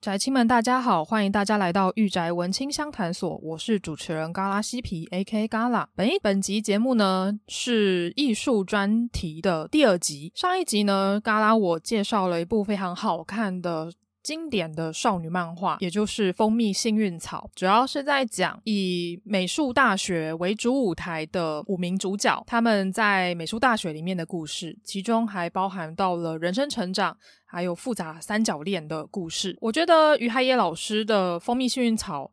宅青们，大家好，欢迎大家来到御宅文青相谈所，我是主持人嘎拉西皮 A.K. 嘎拉。本本集节目呢是艺术专题的第二集。上一集呢，嘎拉我介绍了一部非常好看的经典的少女漫画，也就是《蜂蜜幸运草》，主要是在讲以美术大学为主舞台的五名主角，他们在美术大学里面的故事，其中还包含到了人生成长。还有复杂三角恋的故事，我觉得于海野老师的《蜂蜜幸运草》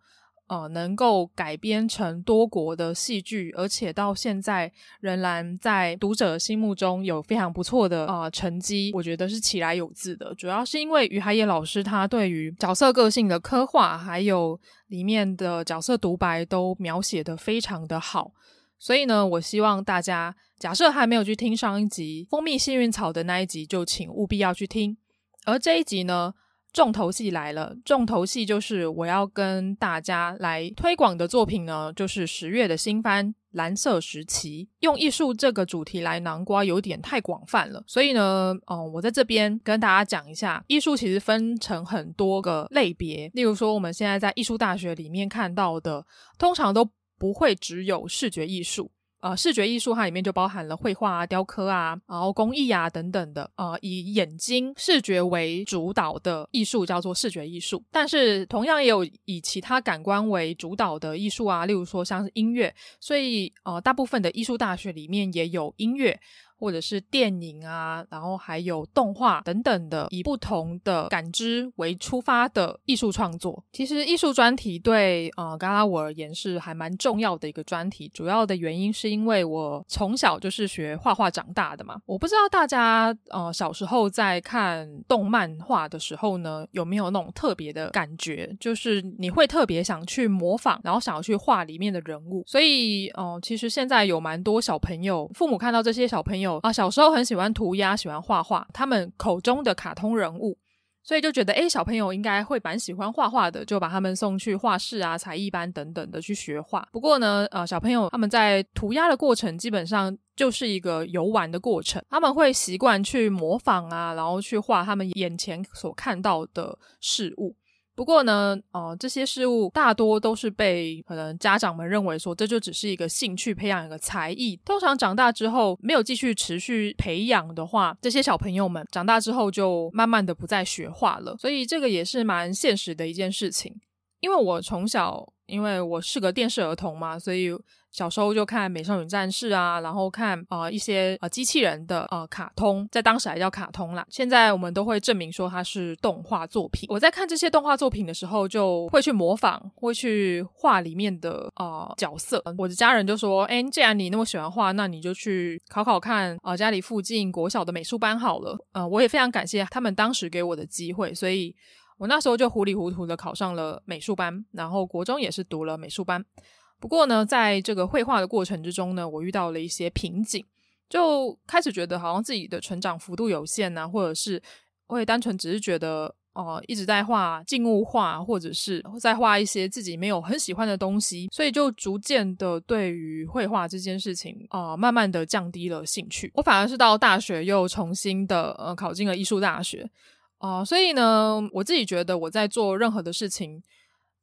呃，能够改编成多国的戏剧，而且到现在仍然在读者心目中有非常不错的呃成绩，我觉得是起来有字的。主要是因为于海野老师他对于角色个性的刻画，还有里面的角色独白都描写的非常的好。所以呢，我希望大家假设还没有去听上一集《蜂蜜幸运草》的那一集，就请务必要去听。而这一集呢，重头戏来了。重头戏就是我要跟大家来推广的作品呢，就是十月的新番《蓝色时期》。用艺术这个主题来囊瓜有点太广泛了，所以呢，嗯、我在这边跟大家讲一下，艺术其实分成很多个类别。例如说，我们现在在艺术大学里面看到的，通常都不会只有视觉艺术。呃，视觉艺术它里面就包含了绘画啊、雕刻啊，然后工艺啊等等的。呃，以眼睛视觉为主导的艺术叫做视觉艺术，但是同样也有以其他感官为主导的艺术啊，例如说像是音乐。所以，呃，大部分的艺术大学里面也有音乐。或者是电影啊，然后还有动画等等的，以不同的感知为出发的艺术创作。其实艺术专题对呃嘎拉我而言是还蛮重要的一个专题。主要的原因是因为我从小就是学画画长大的嘛。我不知道大家呃小时候在看动漫画的时候呢，有没有那种特别的感觉，就是你会特别想去模仿，然后想要去画里面的人物。所以呃，其实现在有蛮多小朋友，父母看到这些小朋友。啊，小时候很喜欢涂鸦，喜欢画画，他们口中的卡通人物，所以就觉得，诶，小朋友应该会蛮喜欢画画的，就把他们送去画室啊、才艺班等等的去学画。不过呢，呃，小朋友他们在涂鸦的过程，基本上就是一个游玩的过程，他们会习惯去模仿啊，然后去画他们眼前所看到的事物。不过呢，呃，这些事物大多都是被可能家长们认为说，这就只是一个兴趣，培养一个才艺。通常长大之后没有继续持续培养的话，这些小朋友们长大之后就慢慢的不再学画了。所以这个也是蛮现实的一件事情。因为我从小，因为我是个电视儿童嘛，所以。小时候就看《美少女战士》啊，然后看啊、一些啊、机器人的啊、卡通，在当时还叫卡通啦。现在我们都会证明说它是动画作品。我在看这些动画作品的时候，就会去模仿，会去画里面的啊、角色。我的家人就说：“哎，既然你那么喜欢画，那你就去考考看啊、家里附近国小的美术班好了。”呃，我也非常感谢他们当时给我的机会，所以我那时候就糊里糊涂的考上了美术班，然后国中也是读了美术班。不过呢，在这个绘画的过程之中呢，我遇到了一些瓶颈，就开始觉得好像自己的成长幅度有限呐、啊，或者是我也单纯只是觉得，哦、一直在画静物画，或者是在画一些自己没有很喜欢的东西，所以就逐渐的对于绘画这件事情啊、慢慢的降低了兴趣。我反而是到大学又重新的呃考进了艺术大学，啊、呃，所以呢，我自己觉得我在做任何的事情。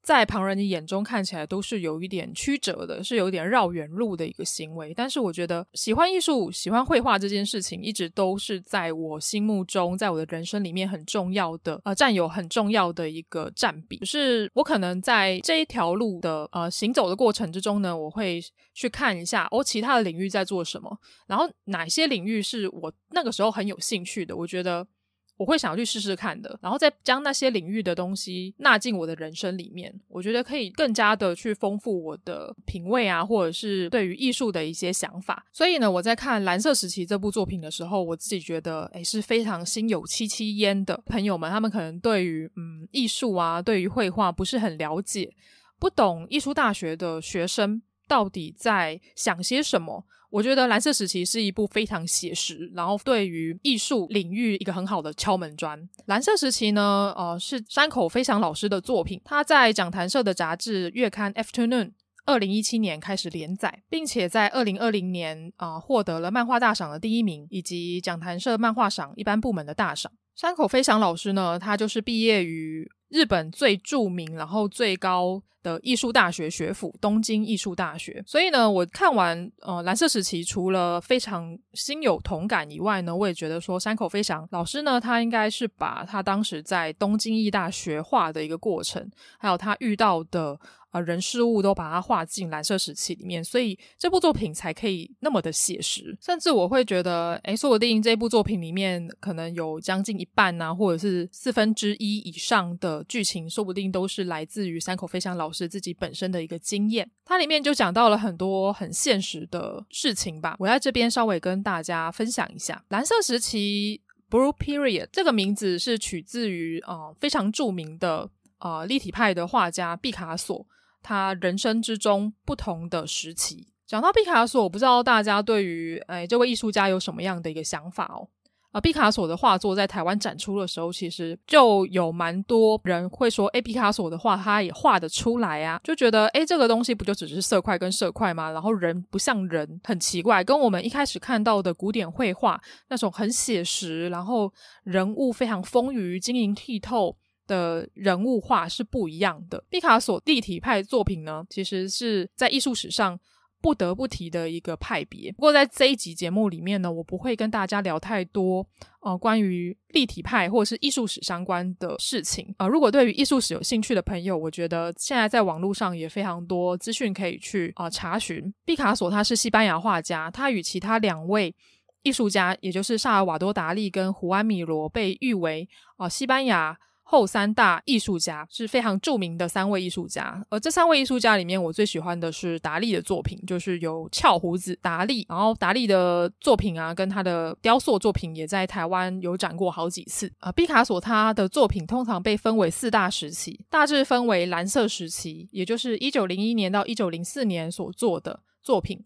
在旁人的眼中看起来都是有一点曲折的，是有一点绕远路的一个行为。但是我觉得喜欢艺术、喜欢绘画这件事情，一直都是在我心目中，在我的人生里面很重要的，呃，占有很重要的一个占比。就是我可能在这一条路的呃行走的过程之中呢，我会去看一下哦，其他的领域在做什么，然后哪些领域是我那个时候很有兴趣的，我觉得。我会想要去试试看的，然后再将那些领域的东西纳进我的人生里面，我觉得可以更加的去丰富我的品味啊，或者是对于艺术的一些想法。所以呢，我在看《蓝色时期》这部作品的时候，我自己觉得，诶，是非常心有戚戚焉的朋友们，他们可能对于嗯艺术啊，对于绘画不是很了解。不懂艺术大学的学生到底在想些什么。我觉得蓝色时期是一部非常写实，然后对于艺术领域一个很好的敲门砖。蓝色时期呢，呃，是山口飞翔老师的作品，他在讲谈社的杂志月刊《Afternoon》二零一七年开始连载，并且在二零二零年啊、呃、获得了漫画大赏的第一名，以及讲谈社漫画赏一般部门的大赏。山口飞翔老师呢，他就是毕业于日本最著名，然后最高的艺术大学学府东京艺术大学。所以呢，我看完呃蓝色时期，除了非常心有同感以外呢，我也觉得说山口飞翔老师呢，他应该是把他当时在东京艺大学画的一个过程，还有他遇到的。啊，人事物都把它画进蓝色时期里面，所以这部作品才可以那么的写实。甚至我会觉得，诶，说不定这部作品里面可能有将近一半啊，或者是四分之一以上的剧情，说不定都是来自于山口飞翔老师自己本身的一个经验。它里面就讲到了很多很现实的事情吧。我在这边稍微跟大家分享一下，蓝色时期 （Blue Period） 这个名字是取自于、呃、非常著名的、呃、立体派的画家毕卡索。他人生之中不同的时期，讲到毕卡索，我不知道大家对于哎这位艺术家有什么样的一个想法哦？啊，毕卡索的画作在台湾展出的时候，其实就有蛮多人会说，哎，毕卡索的画他也画得出来啊，就觉得哎这个东西不就只是色块跟色块吗？然后人不像人，很奇怪，跟我们一开始看到的古典绘画那种很写实，然后人物非常丰腴、晶莹剔透。的人物画是不一样的。毕卡索立体派作品呢，其实是在艺术史上不得不提的一个派别。不过在这一集节目里面呢，我不会跟大家聊太多呃关于立体派或者是艺术史相关的事情。呃，如果对于艺术史有兴趣的朋友，我觉得现在在网络上也非常多资讯可以去啊、查询。毕卡索他是西班牙画家，他与其他两位艺术家，也就是萨尔瓦多·达利跟胡安·米罗，被誉为啊、西班牙。后三大艺术家是非常著名的三位艺术家，而这三位艺术家里面，我最喜欢的是达利的作品，就是有翘胡子达利。然后达利的作品啊，跟他的雕塑作品也在台湾有展过好几次啊。毕卡索他的作品通常被分为四大时期，大致分为蓝色时期，也就是一九零一年到一九零四年所做的作品；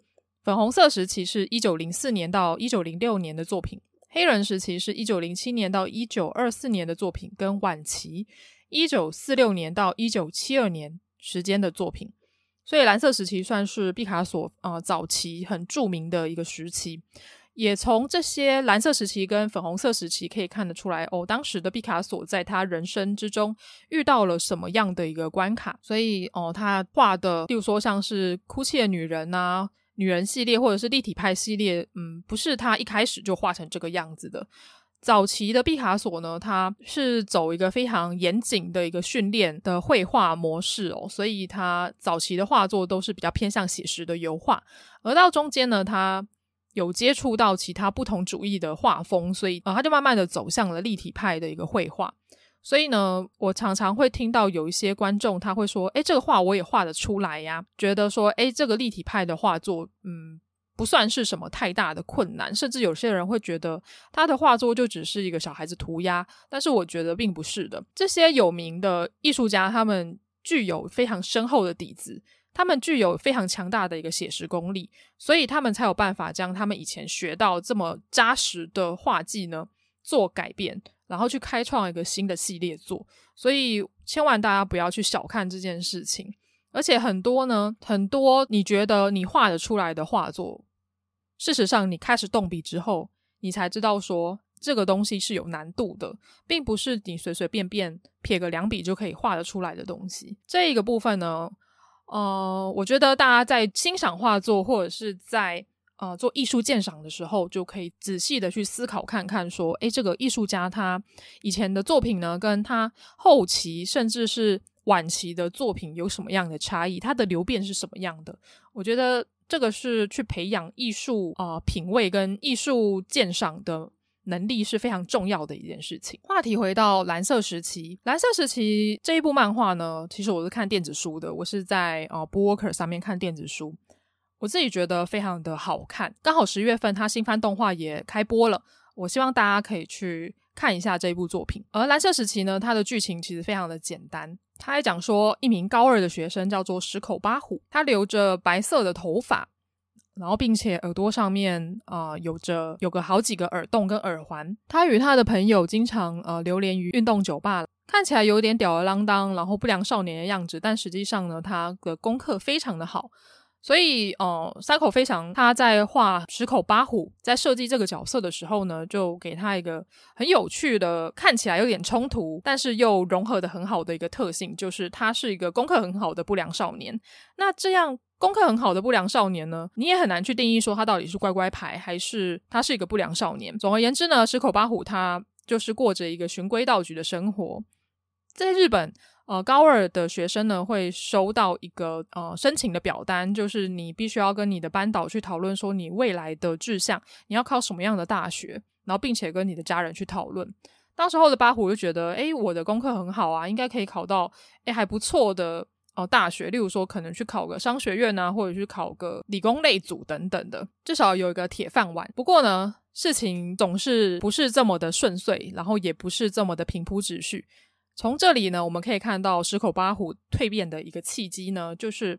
粉红色时期是一九零四年到一九零六年的作品。黑人时期是一九零七年到一九二四年的作品，跟晚期一九四六年到一九七二年时间的作品，所以蓝色时期算是毕卡索、呃、早期很著名的一个时期。也从这些蓝色时期跟粉红色时期可以看得出来，哦，当时的毕卡索在他人生之中遇到了什么样的一个关卡，所以哦，他画的，例如说像是哭泣的女人啊。女人系列或者是立体派系列，嗯，不是他一开始就画成这个样子的。早期的毕卡索呢，他是走一个非常严谨的一个训练的绘画模式哦，所以他早期的画作都是比较偏向写实的油画。而到中间呢，他有接触到其他不同主义的画风，所以啊，他就慢慢的走向了立体派的一个绘画。所以呢，我常常会听到有一些观众他会说：“诶，这个画我也画得出来呀。”觉得说：“诶，这个立体派的画作，嗯，不算是什么太大的困难。”甚至有些人会觉得他的画作就只是一个小孩子涂鸦。但是我觉得并不是的。这些有名的艺术家，他们具有非常深厚的底子，他们具有非常强大的一个写实功力，所以他们才有办法将他们以前学到这么扎实的画技呢做改变。然后去开创一个新的系列作，所以千万大家不要去小看这件事情。而且很多呢，很多你觉得你画得出来的画作，事实上你开始动笔之后，你才知道说这个东西是有难度的，并不是你随随便便撇个两笔就可以画得出来的东西。这一个部分呢，呃，我觉得大家在欣赏画作或者是在呃，做艺术鉴赏的时候，就可以仔细的去思考看看，说，诶，这个艺术家他以前的作品呢，跟他后期甚至是晚期的作品有什么样的差异？他的流变是什么样的？我觉得这个是去培养艺术啊、呃、品味跟艺术鉴赏的能力是非常重要的一件事情。话题回到蓝色时期，蓝色时期这一部漫画呢，其实我是看电子书的，我是在呃，Booker 上面看电子书。我自己觉得非常的好看，刚好十月份他新番动画也开播了，我希望大家可以去看一下这部作品。而蓝色时期呢，它的剧情其实非常的简单。他还讲说，一名高二的学生叫做十口八虎，他留着白色的头发，然后并且耳朵上面啊、有着有个好几个耳洞跟耳环。他与他的朋友经常呃流连于运动酒吧，看起来有点吊儿郎当，然后不良少年的样子，但实际上呢，他的功课非常的好。所以，呃，山口飞翔他在画十口八虎，在设计这个角色的时候呢，就给他一个很有趣的，看起来有点冲突，但是又融合得很好的一个特性，就是他是一个功课很好的不良少年。那这样功课很好的不良少年呢，你也很难去定义说他到底是乖乖牌，还是他是一个不良少年。总而言之呢，十口八虎他就是过着一个循规蹈矩的生活，在日本。呃，高二的学生呢，会收到一个呃申请的表单，就是你必须要跟你的班导去讨论说你未来的志向，你要考什么样的大学，然后并且跟你的家人去讨论。当时候的八虎就觉得，诶，我的功课很好啊，应该可以考到诶还不错的哦、呃、大学，例如说可能去考个商学院啊，或者去考个理工类组等等的，至少有一个铁饭碗。不过呢，事情总是不是这么的顺遂，然后也不是这么的平铺直叙。从这里呢，我们可以看到十口八虎蜕变的一个契机呢，就是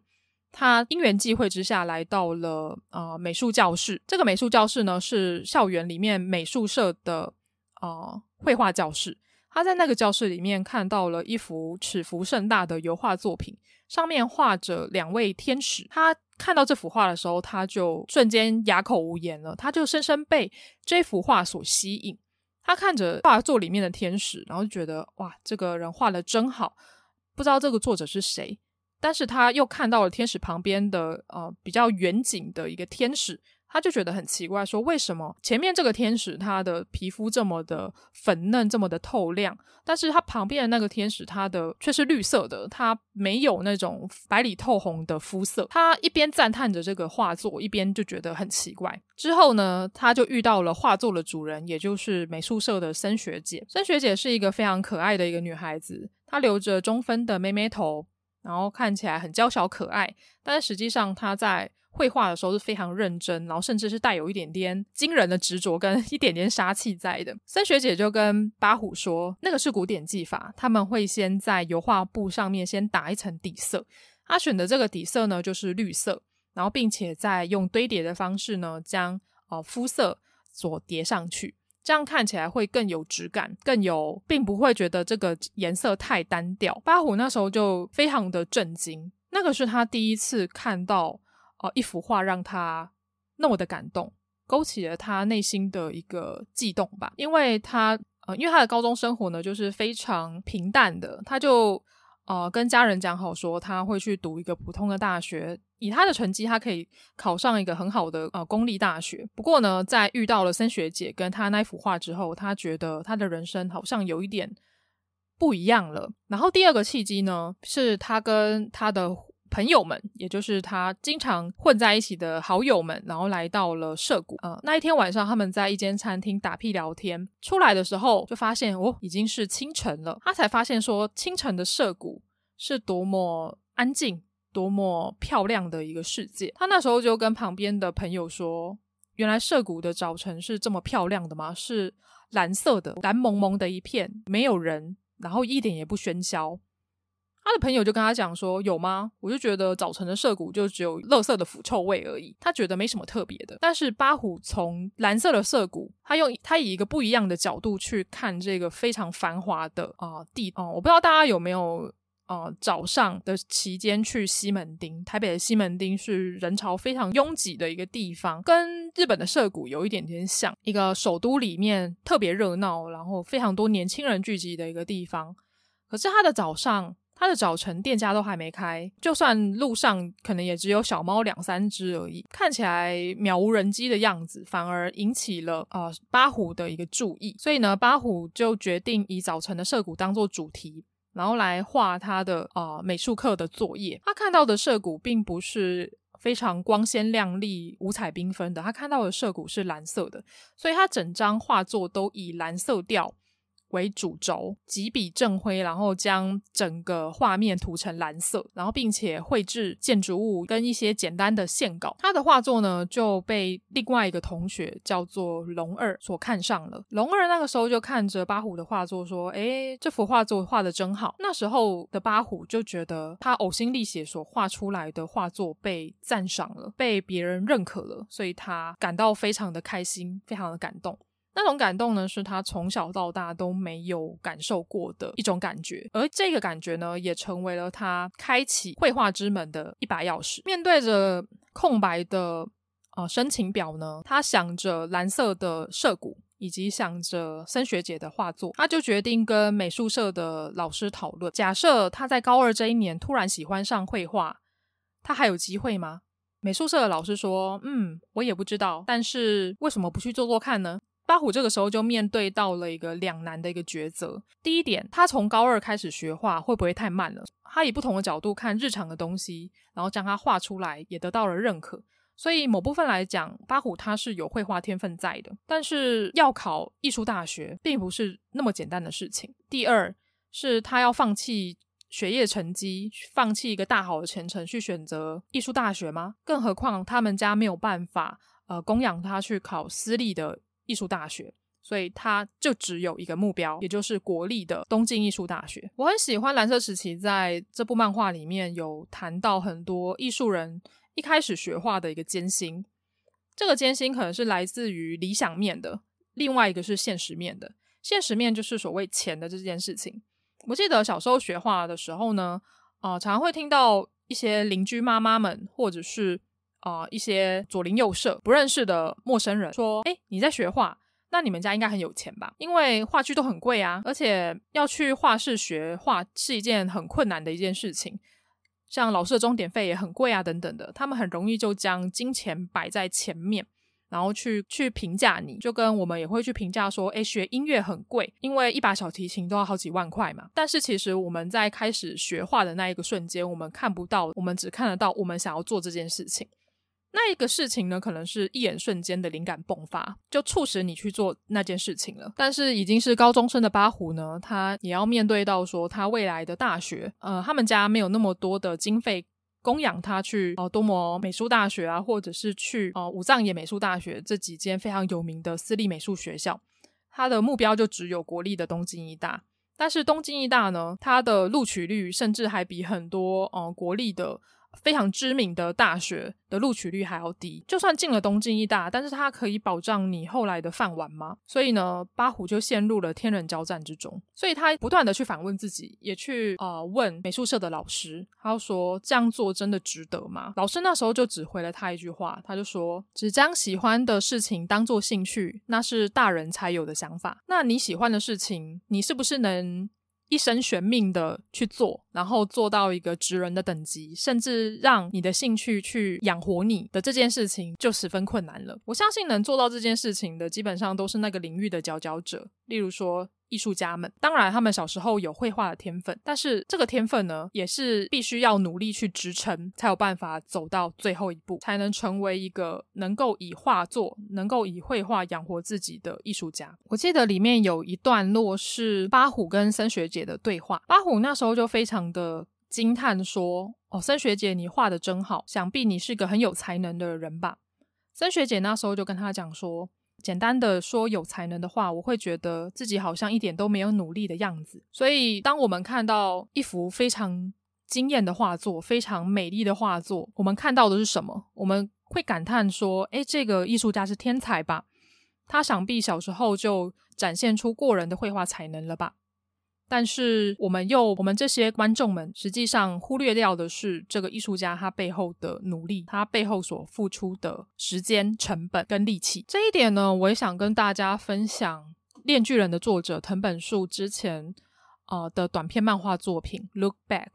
他因缘际会之下来到了呃美术教室。这个美术教室呢，是校园里面美术社的呃绘画教室。他在那个教室里面看到了一幅尺幅盛大的油画作品，上面画着两位天使。他看到这幅画的时候，他就瞬间哑口无言了，他就深深被这幅画所吸引。他看着画作里面的天使，然后就觉得哇，这个人画的真好。不知道这个作者是谁，但是他又看到了天使旁边的呃比较远景的一个天使。他就觉得很奇怪，说为什么前面这个天使他的皮肤这么的粉嫩，这么的透亮，但是他旁边的那个天使他的却是绿色的，他没有那种白里透红的肤色。他一边赞叹着这个画作，一边就觉得很奇怪。之后呢，他就遇到了画作的主人，也就是美术社的森学姐。森学姐是一个非常可爱的一个女孩子，她留着中分的妹妹头，然后看起来很娇小可爱，但是实际上她在。绘画的时候是非常认真，然后甚至是带有一点点惊人的执着跟一点点杀气在的。森学姐就跟八虎说，那个是古典技法，他们会先在油画布上面先打一层底色，他选的这个底色呢就是绿色，然后并且再用堆叠的方式呢将呃肤色所叠上去，这样看起来会更有质感，更有，并不会觉得这个颜色太单调。八虎那时候就非常的震惊，那个是他第一次看到。哦，一幅画让他那么的感动，勾起了他内心的一个悸动吧。因为他，呃，因为他的高中生活呢，就是非常平淡的。他就，呃，跟家人讲好说，他会去读一个普通的大学，以他的成绩，他可以考上一个很好的，呃，公立大学。不过呢，在遇到了森学姐跟他那幅画之后，他觉得他的人生好像有一点不一样了。然后第二个契机呢，是他跟他的。朋友们，也就是他经常混在一起的好友们，然后来到了涩谷。呃，那一天晚上，他们在一间餐厅打屁聊天，出来的时候就发现，哦，已经是清晨了。他才发现说，清晨的涩谷是多么安静、多么漂亮的一个世界。他那时候就跟旁边的朋友说，原来涩谷的早晨是这么漂亮的吗？是蓝色的，蓝蒙蒙的一片，没有人，然后一点也不喧嚣。他的朋友就跟他讲说：“有吗？”我就觉得早晨的涩谷就只有垃圾的腐臭味而已。他觉得没什么特别的。但是八虎从蓝色的涩谷，他用他以一个不一样的角度去看这个非常繁华的啊、地啊、呃。我不知道大家有没有啊、早上的期间去西门町。台北的西门町是人潮非常拥挤的一个地方，跟日本的涩谷有一点点像，一个首都里面特别热闹，然后非常多年轻人聚集的一个地方。可是他的早上。他的早晨店家都还没开，就算路上可能也只有小猫两三只而已，看起来渺无人机的样子，反而引起了呃八虎的一个注意。所以呢，八虎就决定以早晨的涩谷当做主题，然后来画他的呃美术课的作业。他看到的涩谷并不是非常光鲜亮丽、五彩缤纷的，他看到的涩谷是蓝色的，所以他整张画作都以蓝色调为主轴，几笔正灰，然后将整个画面涂成蓝色，然后并且绘制建筑物跟一些简单的线稿。他的画作呢就被另外一个同学叫做龙二所看上了。龙二那个时候就看着八虎的画作说：“诶，这幅画作画得真好。”那时候的八虎就觉得他呕心沥血所画出来的画作被赞赏了，被别人认可了，所以他感到非常的开心，非常的感动。那种感动呢，是他从小到大都没有感受过的一种感觉，而这个感觉呢，也成为了他开启绘画之门的一把钥匙。面对着空白的呃申请表呢，他想着蓝色的涩谷，以及想着森学姐的画作，他就决定跟美术社的老师讨论，假设他在高二这一年突然喜欢上绘画，他还有机会吗？美术社的老师说：“嗯，我也不知道，但是为什么不去做做看呢？”八虎这个时候就面对到了一个两难的一个抉择。第一点，他从高二开始学画会不会太慢了？他以不同的角度看日常的东西，然后将它画出来，也得到了认可。所以某部分来讲，八虎他是有绘画天分在的。但是要考艺术大学，并不是那么简单的事情。第二，是他要放弃学业成绩，放弃一个大好的前程，去选择艺术大学吗？更何况他们家没有办法，呃，供养他去考私立的。艺术大学，所以他就只有一个目标，也就是国立的东京艺术大学。我很喜欢蓝色时期在这部漫画里面有谈到很多艺术人一开始学画的一个艰辛，这个艰辛可能是来自于理想面的，另外一个是现实面的。现实面就是所谓钱的这件事情。我记得小时候学画的时候呢，啊、常常会听到一些邻居妈妈们，或者是。啊、一些左邻右舍不认识的陌生人说：“哎，你在学画，那你们家应该很有钱吧？因为画具都很贵啊，而且要去画室学画是一件很困难的一件事情，像老师的钟点费也很贵啊，等等的。他们很容易就将金钱摆在前面，然后去去评价你，就跟我们也会去评价说：哎，学音乐很贵，因为一把小提琴都要好几万块嘛。但是其实我们在开始学画的那一个瞬间，我们看不到，我们只看得到我们想要做这件事情。”那一个事情呢，可能是一眼瞬间的灵感迸发，就促使你去做那件事情了。但是已经是高中生的八虎呢，他也要面对到说，他未来的大学，呃，他们家没有那么多的经费供养他去哦、多摩美术大学啊，或者是去哦、呃、武藏野美术大学这几间非常有名的私立美术学校。他的目标就只有国立的东京艺大，但是东京艺大呢，它的录取率甚至还比很多呃国立的。非常知名的大学的录取率还要低，就算进了东京艺大，但是它可以保障你后来的饭碗吗？所以呢，八虎就陷入了天人交战之中。所以他不断的去反问自己，也去呃问美术社的老师，他说这样做真的值得吗？老师那时候就只回了他一句话，他就说：只将喜欢的事情当做兴趣，那是大人才有的想法。那你喜欢的事情，你是不是能？一生悬命的去做，然后做到一个职人的等级，甚至让你的兴趣去养活你的这件事情，就十分困难了。我相信能做到这件事情的，基本上都是那个领域的佼佼者，例如说。艺术家们，当然他们小时候有绘画的天分，但是这个天分呢，也是必须要努力去支撑，才有办法走到最后一步，才能成为一个能够以画作、能够以绘画养活自己的艺术家。我记得里面有一段落是巴虎跟森学姐的对话，巴虎那时候就非常的惊叹说：“哦，森学姐，你画得真好，想必你是个很有才能的人吧？”森学姐那时候就跟他讲说。简单的说有才能的话，我会觉得自己好像一点都没有努力的样子。所以，当我们看到一幅非常惊艳的画作、非常美丽的画作，我们看到的是什么？我们会感叹说：“诶，这个艺术家是天才吧？他想必小时候就展现出过人的绘画才能了吧？”但是我们又，我们这些观众们，实际上忽略掉的是这个艺术家他背后的努力，他背后所付出的时间成本跟力气。这一点呢，我也想跟大家分享《链巨人》的作者藤本树之前呃的短篇漫画作品《Look Back》。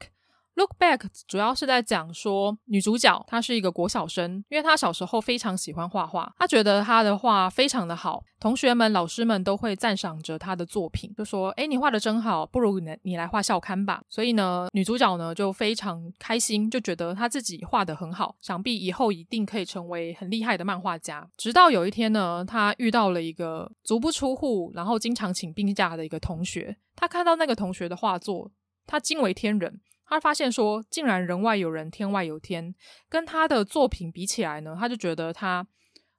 Look Back 主要是在讲说女主角她是一个国小生，因为她小时候非常喜欢画画，她觉得她的画非常的好，同学们、老师们都会赞赏着她的作品，就说：“诶，你画的真好，不如你你来画校刊吧。”所以呢，女主角呢就非常开心，就觉得她自己画得很好，想必以后一定可以成为很厉害的漫画家。直到有一天呢，她遇到了一个足不出户，然后经常请病假的一个同学，她看到那个同学的画作，她惊为天人。他发现说，竟然人外有人，天外有天。跟他的作品比起来呢，他就觉得他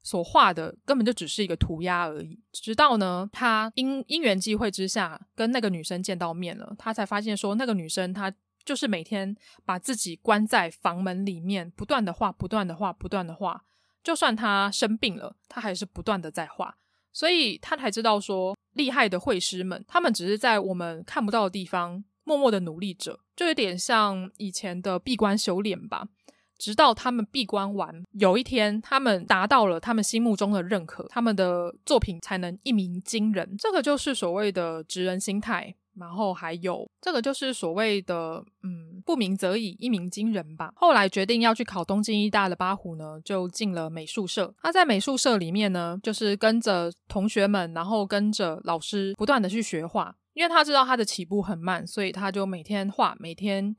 所画的根本就只是一个涂鸦而已。直到呢，他因因缘际会之下跟那个女生见到面了，他才发现说，那个女生她就是每天把自己关在房门里面，不断的画，不断的画，不断的画。就算她生病了，她还是不断的在画。所以他才知道说，厉害的绘师们，他们只是在我们看不到的地方。默默的努力着，就有点像以前的闭关修炼吧。直到他们闭关完，有一天他们达到了他们心目中的认可，他们的作品才能一鸣惊人。这个就是所谓的职人心态。然后还有这个就是所谓的嗯，不鸣则已，一鸣惊人吧。后来决定要去考东京艺大的八虎呢，就进了美术社。他在美术社里面呢，就是跟着同学们，然后跟着老师不断的去学画。因为他知道他的起步很慢，所以他就每天画，每天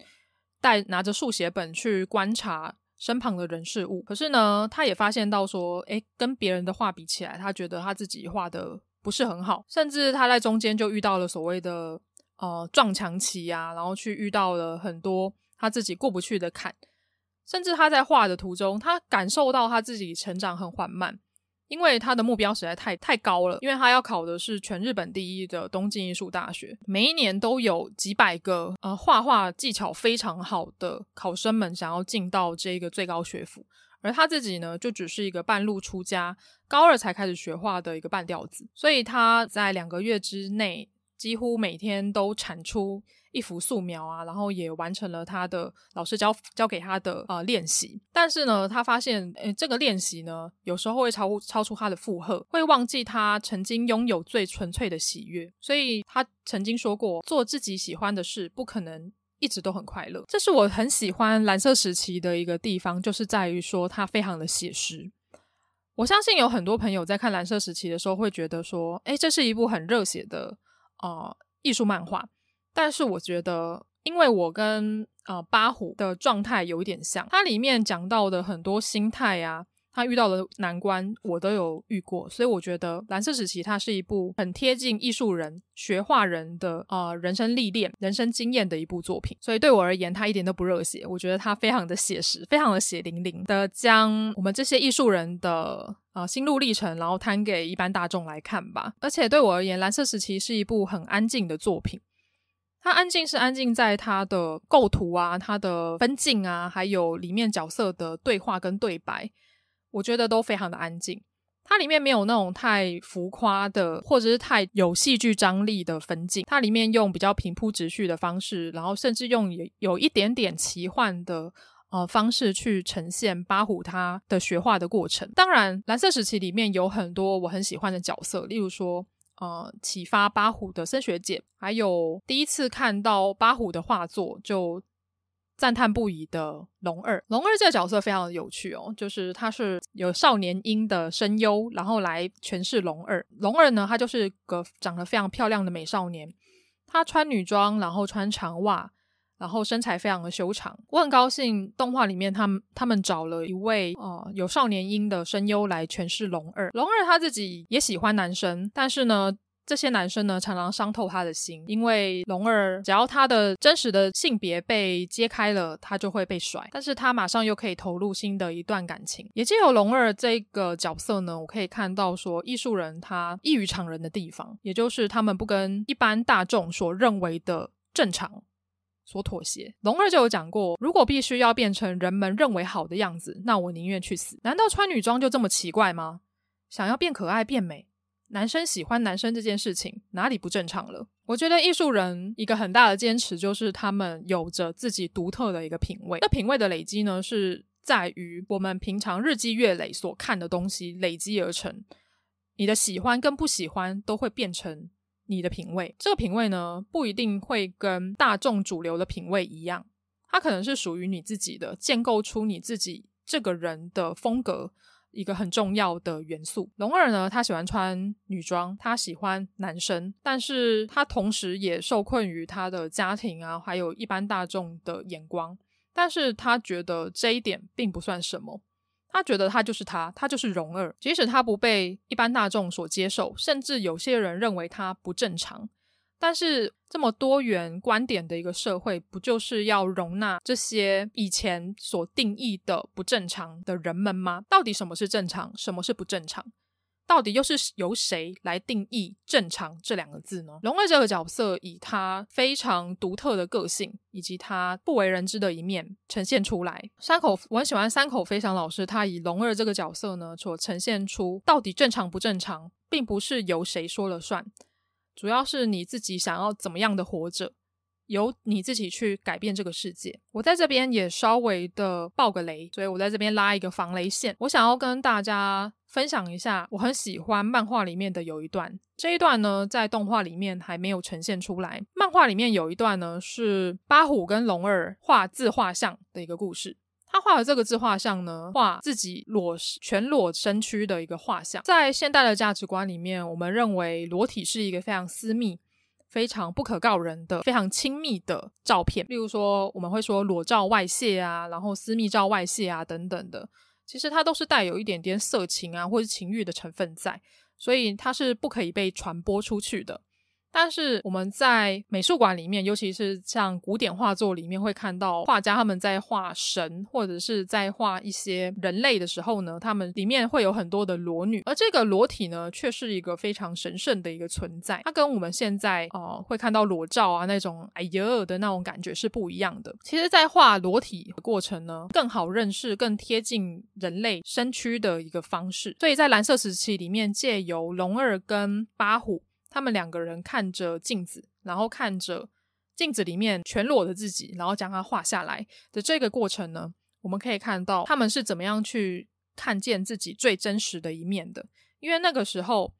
带拿着速写本去观察身旁的人事物。可是呢，他也发现到说，诶，跟别人的画比起来，他觉得他自己画的不是很好。甚至他在中间就遇到了所谓的呃撞墙期啊，然后去遇到了很多他自己过不去的坎。甚至他在画的途中，他感受到他自己成长很缓慢。因为他的目标实在太太高了，因为他要考的是全日本第一的东京艺术大学，每一年都有几百个呃画画技巧非常好的考生们想要进到这个最高学府，而他自己呢，就只是一个半路出家，高二才开始学画的一个半吊子，所以他在两个月之内几乎每天都产出。一幅素描啊，然后也完成了他的老师教教给他的呃练习。但是呢，他发现，诶，这个练习呢，有时候会超超出他的负荷，会忘记他曾经拥有最纯粹的喜悦。所以他曾经说过，做自己喜欢的事，不可能一直都很快乐。这是我很喜欢蓝色时期的一个地方，就是在于说它非常的写实。我相信有很多朋友在看蓝色时期的时候，会觉得说，诶，这是一部很热血的呃艺术漫画。但是我觉得，因为我跟呃八虎的状态有一点像，它里面讲到的很多心态啊，他遇到的难关，我都有遇过，所以我觉得《蓝色时期》它是一部很贴近艺术人、学画人的呃人生历练、人生经验的一部作品。所以对我而言，它一点都不热血，我觉得它非常的写实，非常的血淋淋的将我们这些艺术人的呃心路历程，然后摊给一般大众来看吧。而且对我而言，《蓝色时期》是一部很安静的作品。它安静是安静在它的构图啊、它的分镜啊，还有里面角色的对话跟对白，我觉得都非常的安静。它里面没有那种太浮夸的，或者是太有戏剧张力的分镜。它里面用比较平铺直叙的方式，然后甚至用有有一点点奇幻的呃方式去呈现八虎他的学画的过程。当然，蓝色时期里面有很多我很喜欢的角色，例如说。呃，启发八虎的森学姐，还有第一次看到八虎的画作就赞叹不已的龙二。龙二这个角色非常的有趣哦，就是他是有少年音的声优，然后来诠释龙二。龙二呢，他就是个长得非常漂亮的美少年，他穿女装，然后穿长袜。然后身材非常的修长，我很高兴动画里面他们他们找了一位呃有少年音的声优来诠释龙二。龙二他自己也喜欢男生，但是呢，这些男生呢常常伤透他的心，因为龙二只要他的真实的性别被揭开了，他就会被甩，但是他马上又可以投入新的一段感情。也借由龙二这个角色呢，我可以看到说艺术人他异于常人的地方，也就是他们不跟一般大众所认为的正常。所妥协，龙二就有讲过，如果必须要变成人们认为好的样子，那我宁愿去死。难道穿女装就这么奇怪吗？想要变可爱、变美，男生喜欢男生这件事情哪里不正常了？我觉得艺术人一个很大的坚持就是他们有着自己独特的一个品味。那品味的累积呢，是在于我们平常日积月累所看的东西累积而成。你的喜欢跟不喜欢都会变成。你的品味，这个品味呢，不一定会跟大众主流的品味一样，它可能是属于你自己的，建构出你自己这个人的风格。一个很重要的元素。龙二呢，他喜欢穿女装，他喜欢男生，但是他同时也受困于他的家庭啊，还有一般大众的眼光。但是他觉得这一点并不算什么，他觉得他就是他，他就是荣儿，即使他不被一般大众所接受，甚至有些人认为他不正常。但是这么多元观点的一个社会，不就是要容纳这些以前所定义的不正常的人们吗？到底什么是正常，什么是不正常？到底又是由谁来定义“正常”这两个字呢？龙二这个角色以他非常独特的个性以及他不为人知的一面呈现出来。山口，我很喜欢山口飞翔老师，他以龙二这个角色呢，所呈现出到底正常不正常，并不是由谁说了算。主要是你自己想要怎么样的活着，由你自己去改变这个世界。我在这边也稍微的爆个雷，所以我在这边拉一个防雷线。我想要跟大家分享一下，我很喜欢漫画里面的有一段，这一段呢在动画里面还没有呈现出来。漫画里面有一段呢是八虎跟龙二画自画像的一个故事。他画的这个自画像呢，画自己裸全裸身躯的一个画像。在现代的价值观里面，我们认为裸体是一个非常私密、非常不可告人的、非常亲密的照片。例如说，我们会说裸照外泄啊，然后私密照外泄啊等等的。其实它都是带有一点点色情啊，或是情欲的成分在，所以它是不可以被传播出去的。但是我们在美术馆里面，尤其是像古典画作里面，会看到画家他们在画神或者是在画一些人类的时候呢，他们里面会有很多的裸女，而这个裸体呢，却是一个非常神圣的一个存在。它跟我们现在呃会看到裸照啊那种哎呀的那种感觉是不一样的。其实，在画裸体的过程呢，更好认识、更贴近人类身躯的一个方式。所以在蓝色时期里面，借由龙二跟八虎。他们两个人看着镜子，然后看着镜子里面全裸的自己，然后将它画下来的这个过程呢，我们可以看到他们是怎么样去看见自己最真实的一面的。因为那个时候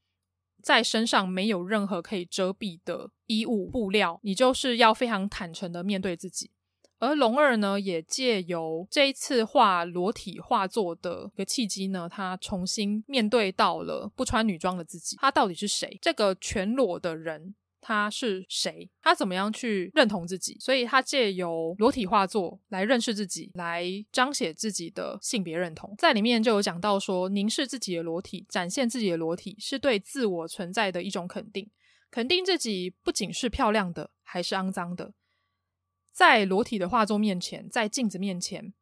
在身上没有任何可以遮蔽的衣物布料，你就是要非常坦诚的面对自己。而龙二呢，也借由这一次画裸体画作的一个契机呢，他重新面对到了不穿女装的自己。他到底是谁？这个全裸的人他是谁？他怎么样去认同自己？所以他借由裸体画作来认识自己，来彰显自己的性别认同。在里面就有讲到说，凝视自己的裸体，展现自己的裸体，是对自我存在的一种肯定。肯定自己不仅是漂亮的，还是肮脏的。在裸体的画作面前，在镜子面前，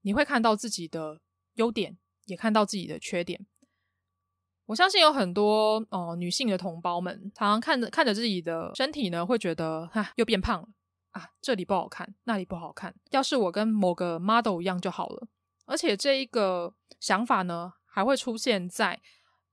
你会看到自己的优点，也看到自己的缺点。我相信有很多哦、女性的同胞们，常常看着看着自己的身体呢，会觉得哈又变胖了啊，这里不好看，那里不好看。要是我跟某个 model 一样就好了。而且这一个想法呢，还会出现在。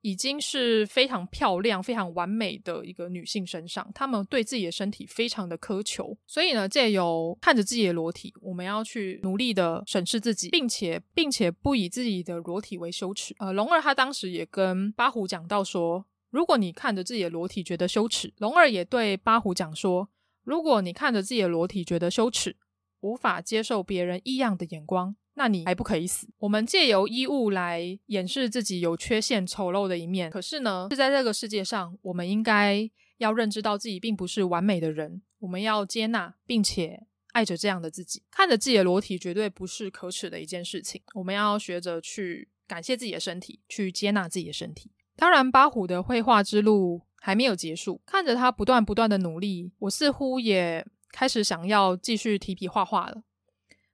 已经是非常漂亮、非常完美的一个女性身上，她们对自己的身体非常的苛求，所以呢，借由看着自己的裸体，我们要去努力的审视自己，并且并且不以自己的裸体为羞耻。呃，龙二他当时也跟八虎讲到说，如果你看着自己的裸体觉得羞耻，龙二也对八虎讲说，如果你看着自己的裸体觉得羞耻，无法接受别人异样的眼光。那你还不可以死。我们借由衣物来掩饰自己有缺陷、丑陋的一面。可是呢，是在这个世界上，我们应该要认知到自己并不是完美的人。我们要接纳并且爱着这样的自己。看着自己的裸体，绝对不是可耻的一件事情。我们要学着去感谢自己的身体，去接纳自己的身体。当然，八虎的绘画之路还没有结束。看着他不断不断的努力，我似乎也开始想要继续提笔画画了。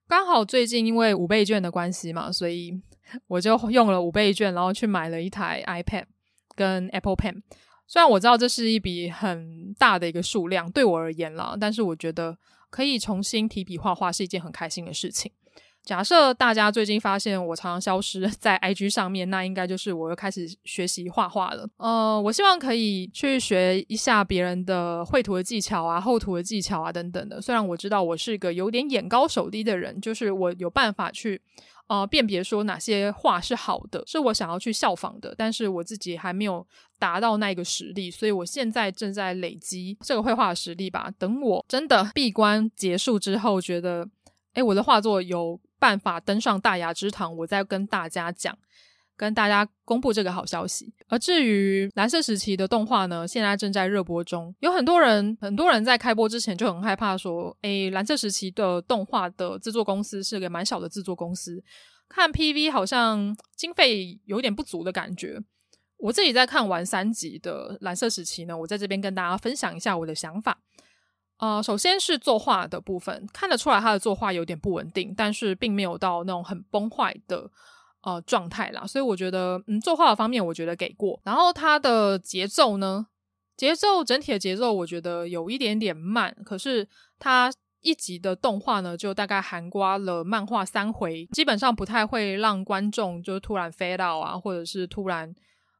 刚好最近因为五倍券的关系嘛，所以我就用了五倍券，然后去买了一台 iPad 跟 Apple Pen。虽然我知道这是一笔很大的一个数量，对我而言啦，但是我觉得可以重新提笔画画是一件很开心的事情。假设大家最近发现我常常消失在 IG 上面，那应该就是我又开始学习画画了。呃，我希望可以去学一下别人的绘图的技巧啊、厚涂的技巧啊等等的。虽然我知道我是一个有点眼高手低的人，就是我有办法去呃辨别说哪些画是好的，是我想要去效仿的，但是我自己还没有达到那个实力，所以我现在正在累积这个绘画的实力吧。等我真的闭关结束之后，觉得。诶，我的画作有办法登上大雅之堂，我再跟大家讲。跟大家公布这个好消息。而至于蓝色时期的动画呢，现在正在热播中。有很多人，很多人在开播之前就很害怕说：“诶，蓝色时期的动画的制作公司是个蛮小的制作公司，看 PV 好像经费有点不足的感觉。”我自己在看完三集的蓝色时期呢，我在这边跟大家分享一下我的想法。呃，首先是作画的部分，看得出来他的作画有点不稳定，但是并没有到那种很崩坏的。呃，状态啦，所以我觉得，嗯，作画的方面，我觉得给过。然后他的节奏呢，节奏整体的节奏，我觉得有一点点慢。可是它一集的动画呢，就大概含刮了漫画三回，基本上不太会让观众就突然飞到啊，或者是突然。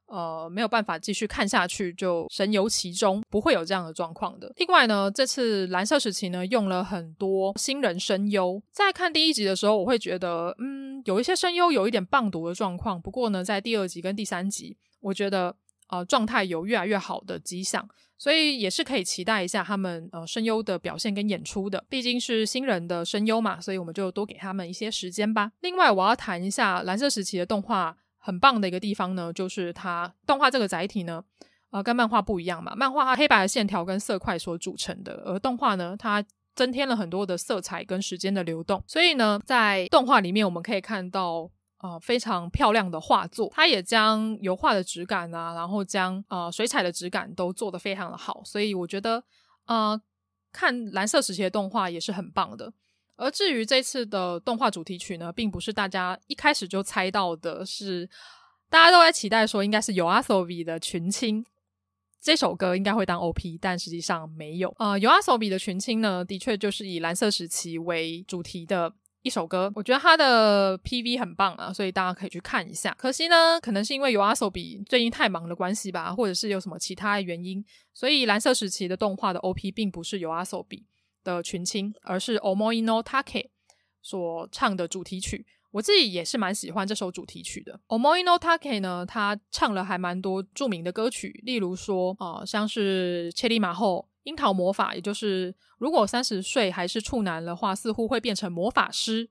呃，没有办法继续看下去，就神游其中，不会有这样的状况的。另外呢，这次蓝色时期呢，用了很多新人声优。在看第一集的时候，我会觉得，嗯，有一些声优有一点棒读的状况。不过呢，在第二集跟第三集，我觉得呃状态有越来越好的迹象，所以也是可以期待一下他们呃声优的表现跟演出的。毕竟是新人的声优嘛，所以我们就多给他们一些时间吧。另外，我要谈一下蓝色时期的动画。很棒的一个地方呢，就是它动画这个载体呢，呃，跟漫画不一样嘛。漫画它黑白的线条跟色块所组成的，而动画呢，它增添了很多的色彩跟时间的流动。所以呢，在动画里面我们可以看到呃非常漂亮的画作，它也将油画的质感啊，然后将呃水彩的质感都做得非常的好。所以我觉得呃看蓝色时期的动画也是很棒的。而至于这次的动画主题曲呢，并不是大家一开始就猜到的是，大家都在期待说应该是 YOASOBI 的群青这首歌应该会当 OP，但实际上没有。呃，YOASOBI 的群青呢，的确就是以蓝色时期为主题的一首歌，我觉得它的 PV 很棒啊，所以大家可以去看一下。可惜呢，可能是因为 YOASOBI 最近太忙的关系吧，或者是有什么其他原因，所以蓝色时期的动画的 OP 并不是 YOASOBI 的群青，而是 Omoi no Take 所唱的主题曲。我自己也是蛮喜欢这首主题曲的。Omoi no Take 呢，他唱了还蛮多著名的歌曲，例如说，呃，像是切利马后樱桃魔法，也就是如果三十岁还是处男的话，似乎会变成魔法师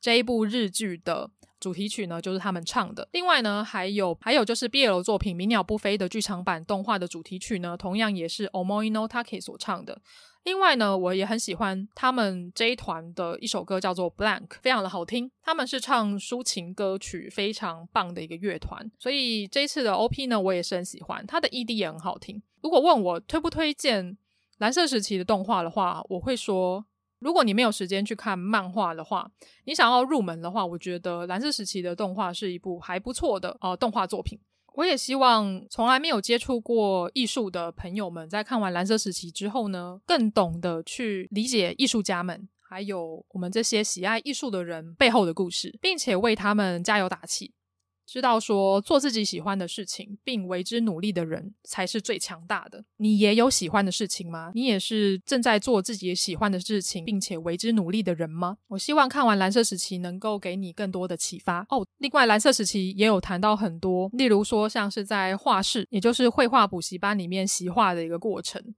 这一部日剧的主题曲呢，就是他们唱的。另外呢，还有还有就是 BL 作品《鸣鸟不飞》的剧场版动画的主题曲呢，同样也是 Omoi no Take 所唱的。另外呢，我也很喜欢他们这一团的一首歌，叫做《Blank》，非常的好听。他们是唱抒情歌曲，非常棒的一个乐团。所以这一次的 OP 呢，我也是很喜欢，他的 ED 也很好听。如果问我推不推荐蓝色时期的动画的话，我会说，如果你没有时间去看漫画的话，你想要入门的话，我觉得蓝色时期的动画是一部还不错的呃动画作品。我也希望从来没有接触过艺术的朋友们，在看完蓝色时期之后呢，更懂得去理解艺术家们，还有我们这些喜爱艺术的人背后的故事，并且为他们加油打气。知道说做自己喜欢的事情，并为之努力的人才是最强大的。你也有喜欢的事情吗？你也是正在做自己喜欢的事情，并且为之努力的人吗？我希望看完蓝色时期能够给你更多的启发哦。另外，蓝色时期也有谈到很多，例如说像是在画室，也就是绘画补习班里面习画的一个过程，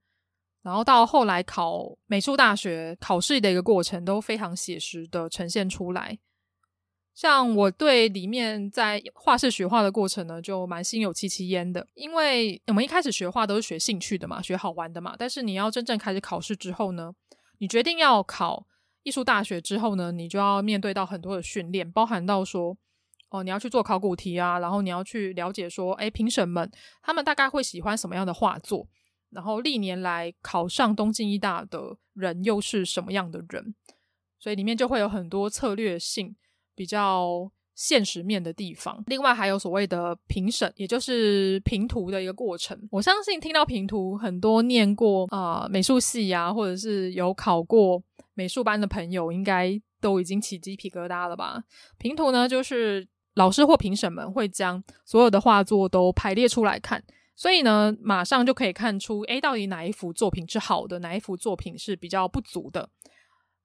然后到后来考美术大学考试的一个过程，都非常写实的呈现出来。像我对里面在画室学画的过程呢，就蛮心有戚戚焉的。因为我们一开始学画都是学兴趣的嘛，学好玩的嘛。但是你要真正开始考试之后呢，你决定要考艺术大学之后呢，你就要面对到很多的训练，包含到说，哦，你要去做考古题啊，然后你要去了解说，诶，评审们他们大概会喜欢什么样的画作，然后历年来考上东京艺大的人又是什么样的人，所以里面就会有很多策略性。比较现实面的地方，另外还有所谓的评审，也就是评图的一个过程。我相信听到评图，很多念过啊、美术系啊，或者是有考过美术班的朋友，应该都已经起鸡皮疙瘩了吧？评图呢，就是老师或评审们会将所有的画作都排列出来看，所以呢，马上就可以看出，诶，到底哪一幅作品是好的，哪一幅作品是比较不足的。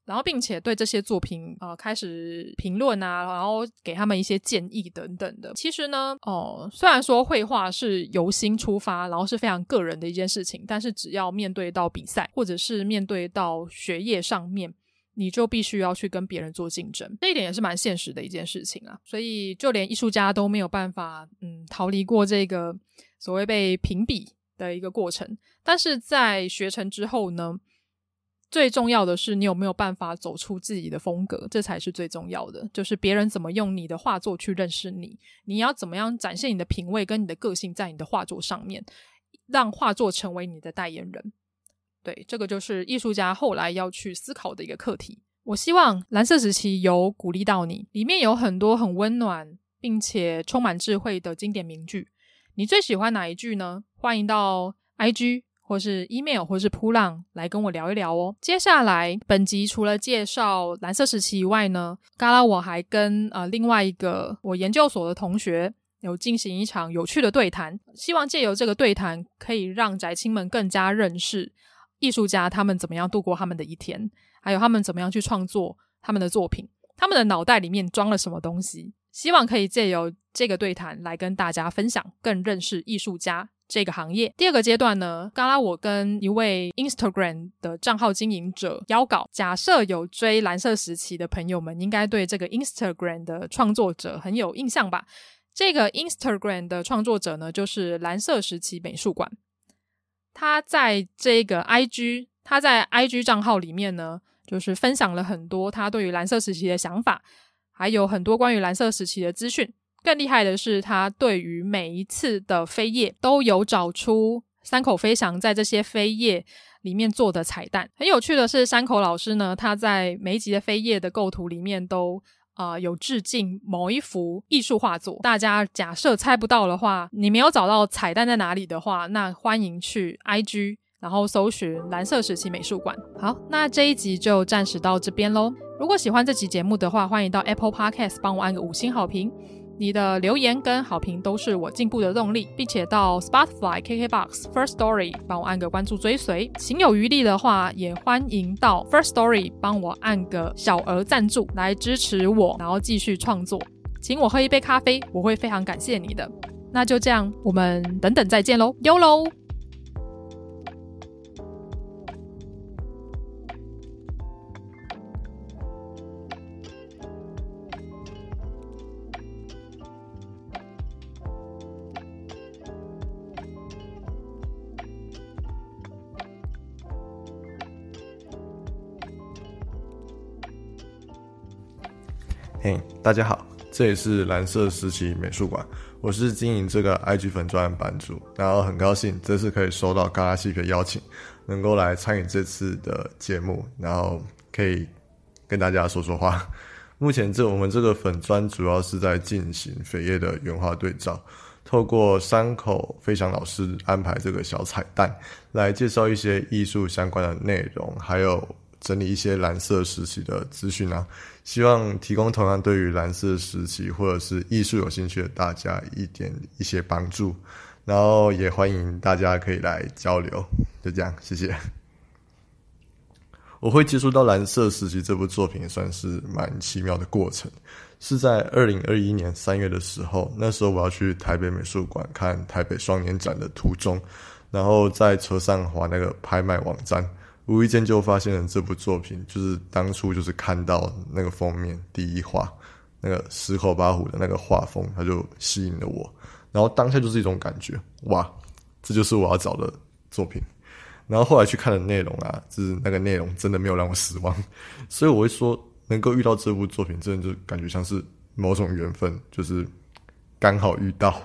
然后，并且对这些作品呃开始评论啊，然后给他们一些建议等等的。其实呢，哦、呃，虽然说绘画是由心出发，然后是非常个人的一件事情，但是只要面对到比赛或者是面对到学业上面，你就必须要去跟别人做竞争，这一点也是蛮现实的一件事情啊。所以就连艺术家都没有办法，嗯，逃离过这个所谓被评比的一个过程。但是在学成之后呢，最重要的是你有没有办法走出自己的风格，这才是最重要的。就是别人怎么用你的画作去认识你，你要怎么样展现你的品味跟你的个性在你的画作上面，让画作成为你的代言人。对，这个就是艺术家后来要去思考的一个课题。我希望蓝色时期有鼓励到你，里面有很多很温暖并且充满智慧的经典名句。你最喜欢哪一句呢？欢迎到 IG 或是 email 或是扑浪来跟我聊一聊哦。接下来，本集除了介绍蓝色时期以外呢，嘎拉我还跟呃另外一个我研究所的同学有进行一场有趣的对谈，希望借由这个对谈，可以让宅青们更加认识。艺术家他们怎么样度过他们的一天？还有他们怎么样去创作他们的作品？他们的脑袋里面装了什么东西？希望可以借由这个对谈来跟大家分享，更认识艺术家这个行业。第二个阶段呢，刚刚我跟一位 Instagram 的账号经营者邀稿，假设有追蓝色时期的朋友们，应该对这个 Instagram 的创作者很有印象吧？这个 Instagram 的创作者呢，就是蓝色时期美术馆。他在这个 IG，他在 IG 账号里面呢，就是分享了很多他对于蓝色时期的想法，还有很多关于蓝色时期的资讯。更厉害的是，他对于每一次的扉页都有找出山口飞翔在这些扉页里面做的彩蛋。很有趣的是，山口老师呢，他在每一集的扉页的构图里面都。啊、有致敬某一幅艺术画作。大家假设猜不到的话，你没有找到彩蛋在哪里的话，那欢迎去 IG，然后搜寻蓝色时期美术馆。好，那这一集就暂时到这边喽。如果喜欢这期节目的话，欢迎到 Apple Podcast 帮我按个五星好评。你的留言跟好评都是我进步的动力，并且到 Spotify、KKBox、First Story 帮我按个关注追随。行有余力的话，也欢迎到 First Story 帮我按个小额赞助来支持我，然后继续创作。请我喝一杯咖啡，我会非常感谢你的。那就这样，我们等等再见喽，YOLO。大家好，这里是蓝色时期美术馆，我是经营这个 IG 粉专版主，然后很高兴这次可以收到嘎拉西皮的邀请，能够来参与这次的节目，然后可以跟大家说说话。目前这我们这个粉专主要是在进行扉页的原画对照，透过山口飞翔老师安排这个小彩蛋，来介绍一些艺术相关的内容，还有。整理一些蓝色时期的资讯啊，希望提供同样对于蓝色时期或者是艺术有兴趣的大家一点一些帮助，然后也欢迎大家可以来交流，就这样，谢谢。我会接触到蓝色时期这部作品，算是蛮奇妙的过程，是在二零二一年三月的时候，那时候我要去台北美术馆看台北双年展的途中，然后在车上滑那个拍卖网站。无意间就发现了这部作品，就是当初就是看到那个封面第一画，那个十口八虎的那个画风，它就吸引了我。然后当下就是一种感觉，哇，这就是我要找的作品。然后后来去看的内容啊，就是那个内容真的没有让我失望。所以我会说，能够遇到这部作品，真的就感觉像是某种缘分，就是刚好遇到。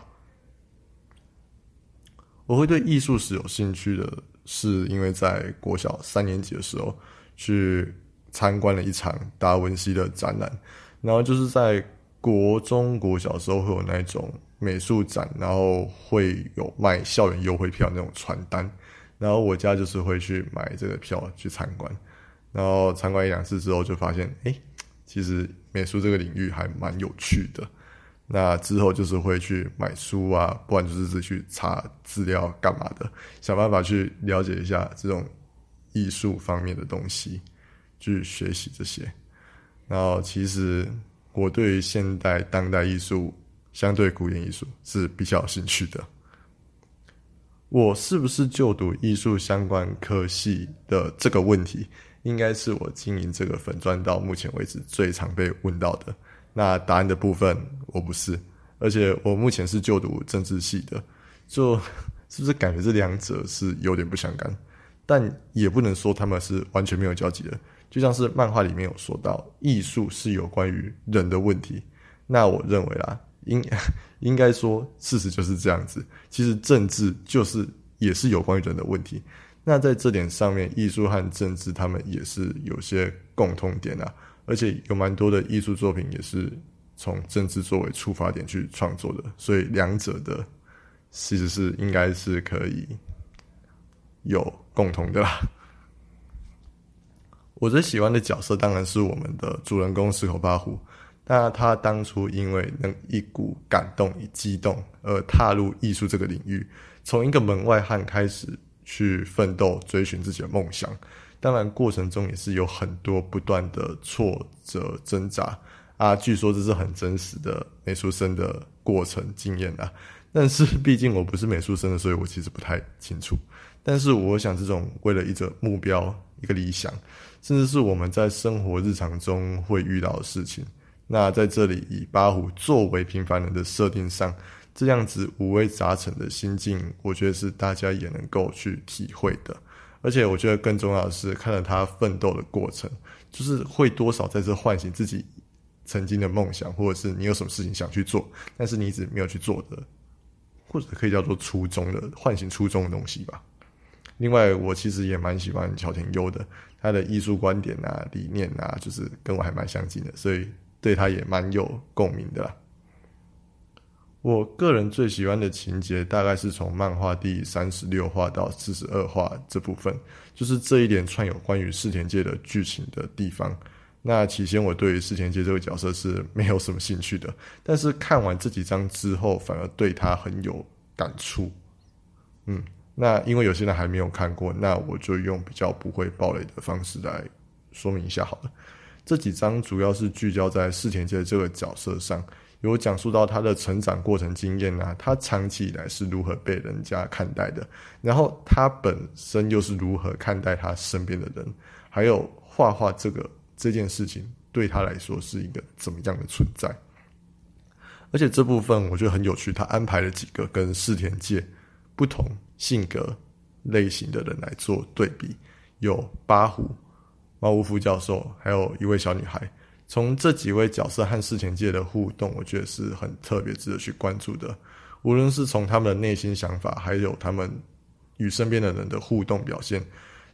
我会对艺术史有兴趣的。是因为在国小三年级的时候去参观了一场达文西的展览，然后就是在国中国小时候会有那种美术展，然后会有卖校园优惠票那种传单，然后我家就是会去买这个票去参观，然后参观一两次之后就发现，哎，其实美术这个领域还蛮有趣的。那之后就是会去买书啊，不然就是自己去查资料干嘛的，想办法去了解一下这种艺术方面的东西，去学习这些。然后其实我对现代当代艺术相对古典艺术是比较有兴趣的。我是不是就读艺术相关科系的这个问题，应该是我经营这个粉钻到目前为止最常被问到的。那答案的部分，我不是，而且我目前是就读政治系的，就 是不是感觉这两者是有点不相干？但也不能说他们是完全没有交集的。就像是漫画里面有说到，艺术是有关于人的问题。那我认为啦，应 应该说事实就是这样子。其实政治就是也是有关于人的问题。那在这点上面，艺术和政治他们也是有些共通点啊，而且有蛮多的艺术作品也是从政治作为出发点去创作的，所以两者的其实是应该是可以有共同的啦。我最喜欢的角色当然是我们的主人公石口八虎，那他当初因为那一股感动与激动而踏入艺术这个领域，从一个门外汉开始去奋斗追寻自己的梦想，当然过程中也是有很多不断的挫折挣扎啊。据说这是很真实的美术生的过程经验啊，但是毕竟我不是美术生的，所以我其实不太清楚。但是我想，这种为了一个目标、一个理想。甚至是我们在生活日常中会遇到的事情。那在这里，以八虎作为平凡人的设定上，这样子五味杂陈的心境，我觉得是大家也能够去体会的。而且，我觉得更重要的是，看着他奋斗的过程，就是会多少在这唤醒自己曾经的梦想，或者是你有什么事情想去做，但是你一直没有去做的，或者可以叫做初衷的唤醒初衷的东西吧。另外，我其实也蛮喜欢乔田优的。他的艺术观点啊、理念啊，就是跟我还蛮相近的，所以对他也蛮有共鸣的啦。我个人最喜欢的情节，大概是从漫画第三十六话到四十二话这部分，就是这一连串有关于世田介的剧情的地方。那起先我对于世田介这个角色是没有什么兴趣的，但是看完这几章之后，反而对他很有感触。嗯。那因为有些人还没有看过，那我就用比较不会爆雷的方式来说明一下好了。这几章主要是聚焦在世田介这个角色上，有讲述到他的成长过程经验啊，他长期以来是如何被人家看待的，然后他本身又是如何看待他身边的人，还有画画这个这件事情对他来说是一个怎么样的存在。而且这部分我觉得很有趣，他安排了几个跟世田界不同性格类型的人来做对比，有八虎、猫屋副教授，还有一位小女孩。从这几位角色和世田界的互动，我觉得是很特别值得去关注的。无论是从他们的内心想法，还有他们与身边的人的互动表现，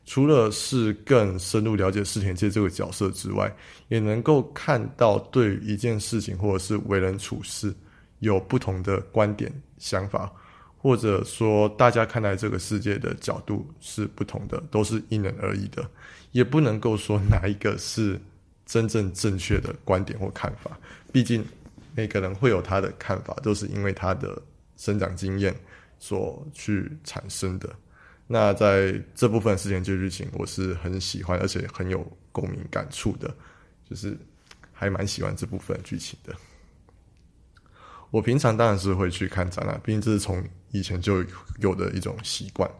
除了是更深入了解世田界这个角色之外，也能够看到对于一件事情或者是为人处事有不同的观点想法。或者说，大家看待这个世界的角度是不同的，都是因人而异的，也不能够说哪一个是真正正确的观点或看法。毕竟每个人会有他的看法，都是因为他的生长经验所去产生的。那在这部分世田介剧情，我是很喜欢，而且很有共鸣感触的，就是还蛮喜欢这部分剧情的。我平常当然是会去看展览，毕竟这是从以前就有的一种习惯。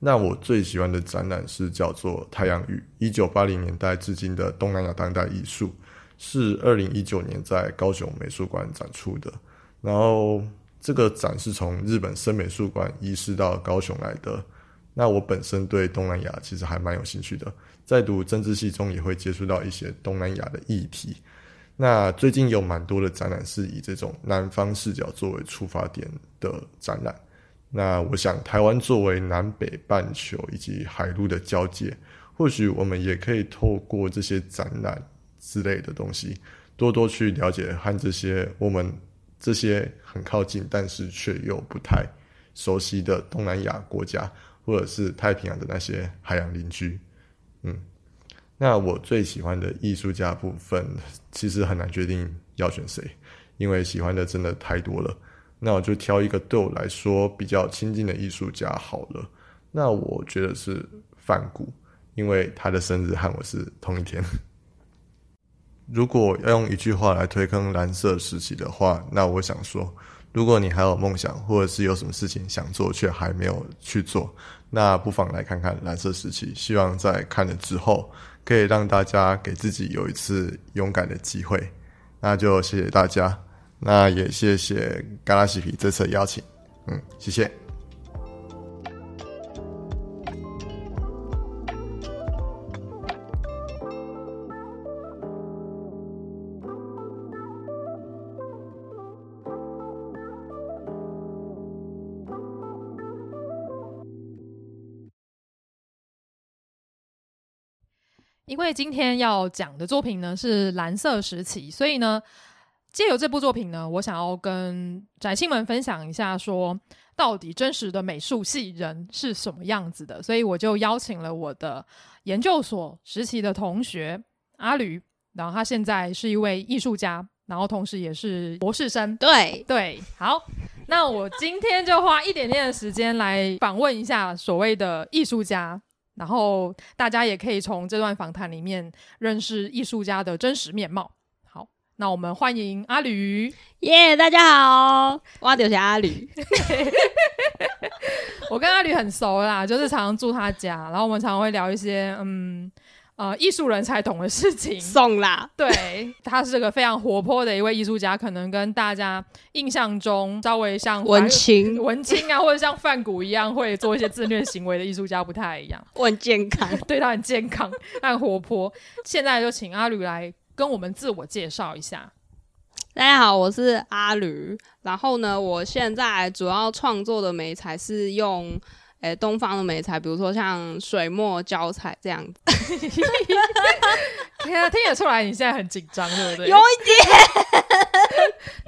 那我最喜欢的展览是叫做《太阳雨》，一九八零年代至今的东南亚当代艺术，是二零一九年在高雄美术馆展出的。然后这个展是从日本森美术馆移师到高雄来的。那我本身对东南亚其实还蛮有兴趣的，在读政治系中也会接触到一些东南亚的议题。那最近有蛮多的展览是以这种南方视角作为出发点的展览。那我想，台湾作为南北半球以及海陆的交界，或许我们也可以透过这些展览之类的东西，多多去了解和这些我们这些很靠近但是却又不太熟悉的东南亚国家，或者是太平洋的那些海洋邻居，嗯。那我最喜欢的艺术家部分，其实很难决定要选谁，因为喜欢的真的太多了。那我就挑一个对我来说比较亲近的艺术家好了。那我觉得是梵谷，因为他的生日和我是同一天。如果要用一句话来推坑蓝色时期的话，那我想说，如果你还有梦想，或者是有什么事情想做却还没有去做，那不妨来看看蓝色时期。希望在看了之后。可以让大家给自己有一次勇敢的机会。那就谢谢大家，那也谢谢嘎拉西皮这次的邀请，嗯，谢谢。因为今天要讲的作品呢是《蓝色时期》，所以呢，借由这部作品呢，我想要跟宅青们分享一下，说到底真实的美术系人是什么样子的。所以我就邀请了我的研究所实习的同学阿吕，然后他现在是一位艺术家，然后同时也是博士生。对对，好，那我今天就花一点点的时间来访问一下所谓的艺术家。然后大家也可以从这段访谈里面认识艺术家的真实面貌。好，那我们欢迎阿吕。耶，yeah, 大家好，我就是阿吕。我跟阿吕很熟啦，就是常常住他家，然后我们常常会聊一些嗯。呃，艺术人才懂的事情，送啦。对，他是个非常活泼的一位艺术家，可能跟大家印象中稍微像文青、文青啊，或者像范谷一样会做一些自虐行为的艺术家不太一样。我很健康，对，他很健康，他很活泼。现在就请阿吕来跟我们自我介绍一下。大家好，我是阿吕。然后呢，我现在主要创作的媒材是用。诶，东方的媒材，比如说像水墨、胶彩这样子。天啊，听得出来你现在很紧张，对不对？有一点。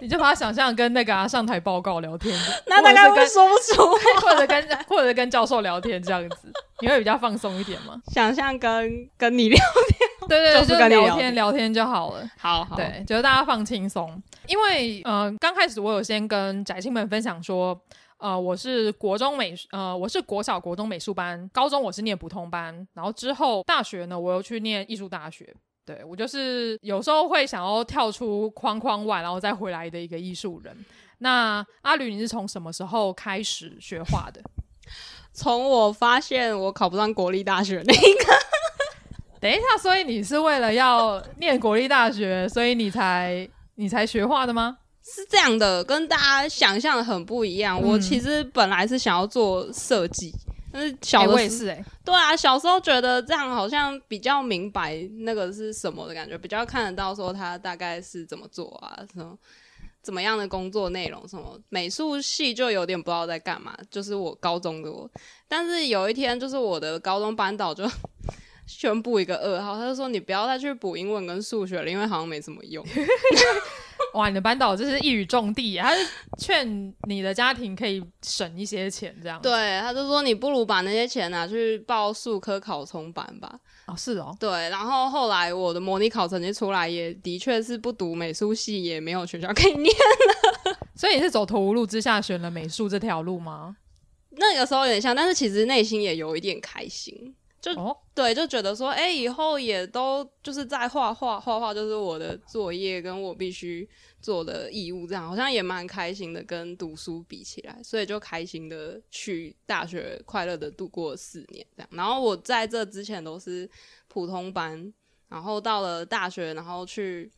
你就把它想象跟那个、啊、上台报告聊天，那大概会说不出，或者跟 或者跟教授聊天这样子，你会比较放松一点吗？想象跟跟你聊天，对对对，就是跟聊天聊天就好了。好好，对，就是大家放轻松。因为呃，刚开始我有先跟宅青们分享说。呃，我是国中美，呃，我是国小国中美术班，高中我是念普通班，然后之后大学呢，我又去念艺术大学。对，我就是有时候会想要跳出框框外，然后再回来的一个艺术人。那阿吕，你是从什么时候开始学画的？从我发现我考不上国立大学那一个。等一下，所以你是为了要念国立大学，所以你才你才学画的吗？是这样的，跟大家想象的很不一样。嗯、我其实本来是想要做设计，但是小的也是哎、欸，对啊，小时候觉得这样好像比较明白那个是什么的感觉，比较看得到说他大概是怎么做啊，什么怎么样的工作内容，什么美术系就有点不知道在干嘛。就是我高中的我，但是有一天，就是我的高中班导就宣布一个噩耗，他就说你不要再去补英文跟数学了，因为好像没什么用。哇，你的班导就是一语中的，他是劝你的家庭可以省一些钱，这样。对，他就说你不如把那些钱拿去报数科考冲班吧。哦，是哦。对，然后后来我的模拟考成绩出来，也的确是不读美术系，也没有学校可以念了。所以你是走投无路之下选了美术这条路吗？那个时候有点像，但是其实内心也有一点开心。就、哦、对，就觉得说，哎、欸，以后也都就是在画画，画画就是我的作业，跟我必须做的义务，这样好像也蛮开心的，跟读书比起来，所以就开心的去大学，快乐的度过四年，这样。然后我在这之前都是普通班，然后到了大学，然后去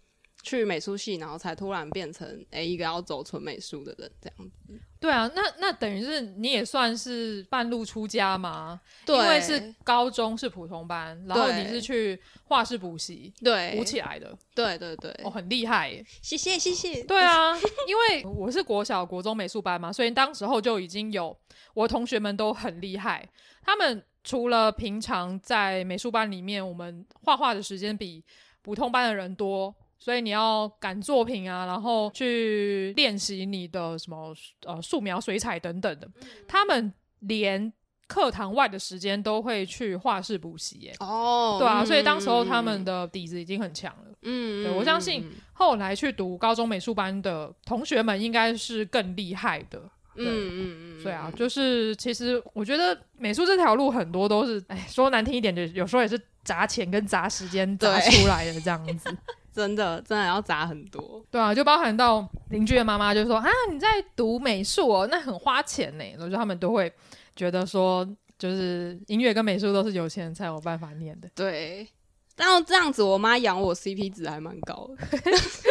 去美术系，然后才突然变成哎、欸、一个要走纯美术的人，这样子。对啊，那那等于是你也算是半路出家嘛？对，因为是高中是普通班，然后你是去画室补习，对，补起来的。对对对，哦，很厉害耶，谢谢谢谢。对啊，因为我是国小国中美术班嘛，所以当时候就已经有我同学们都很厉害。他们除了平常在美术班里面，我们画画的时间比普通班的人多。所以你要赶作品啊，然后去练习你的什么呃素描、水彩等等的。嗯、他们连课堂外的时间都会去画室补习耶。哦，对啊，嗯、所以当时候他们的底子已经很强了。嗯，对，我相信后来去读高中美术班的同学们应该是更厉害的。嗯嗯嗯，对啊，就是其实我觉得美术这条路很多都是，哎，说难听一点，就有时候也是砸钱跟砸时间砸出来的这样子。真的，真的要砸很多。对啊，就包含到邻居的妈妈就说啊，你在读美术哦，那很花钱呢。我觉得他们都会觉得说，就是音乐跟美术都是有钱人才有办法念的。对，但这样子，我妈养我 CP 值还蛮高的。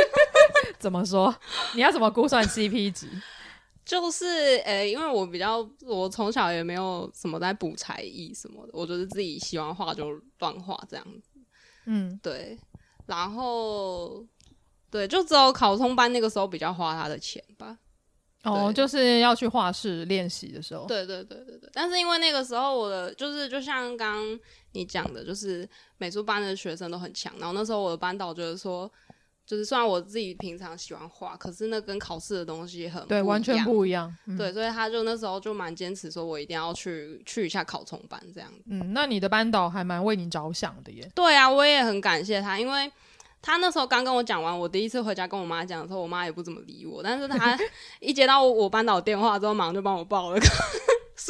怎么说？你要怎么估算 CP 值？就是呃、欸，因为我比较，我从小也没有什么在补才艺什么的，我就是自己喜欢画就乱画这样子。嗯，对。然后，对，就只有考通班那个时候比较花他的钱吧。哦，就是要去画室练习的时候。对对对对对。但是因为那个时候我的就是就像刚刚你讲的，就是美术班的学生都很强，然后那时候我的班导觉得说。就是虽然我自己平常喜欢画，可是那跟考试的东西很对，完全不一样。嗯、对，所以他就那时候就蛮坚持说，我一定要去去一下考重班这样。嗯，那你的班导还蛮为你着想的耶。对啊，我也很感谢他，因为他那时候刚跟我讲完，我第一次回家跟我妈讲的时候，我妈也不怎么理我，但是他 一接到我班导电话之后，马上就帮我报了个。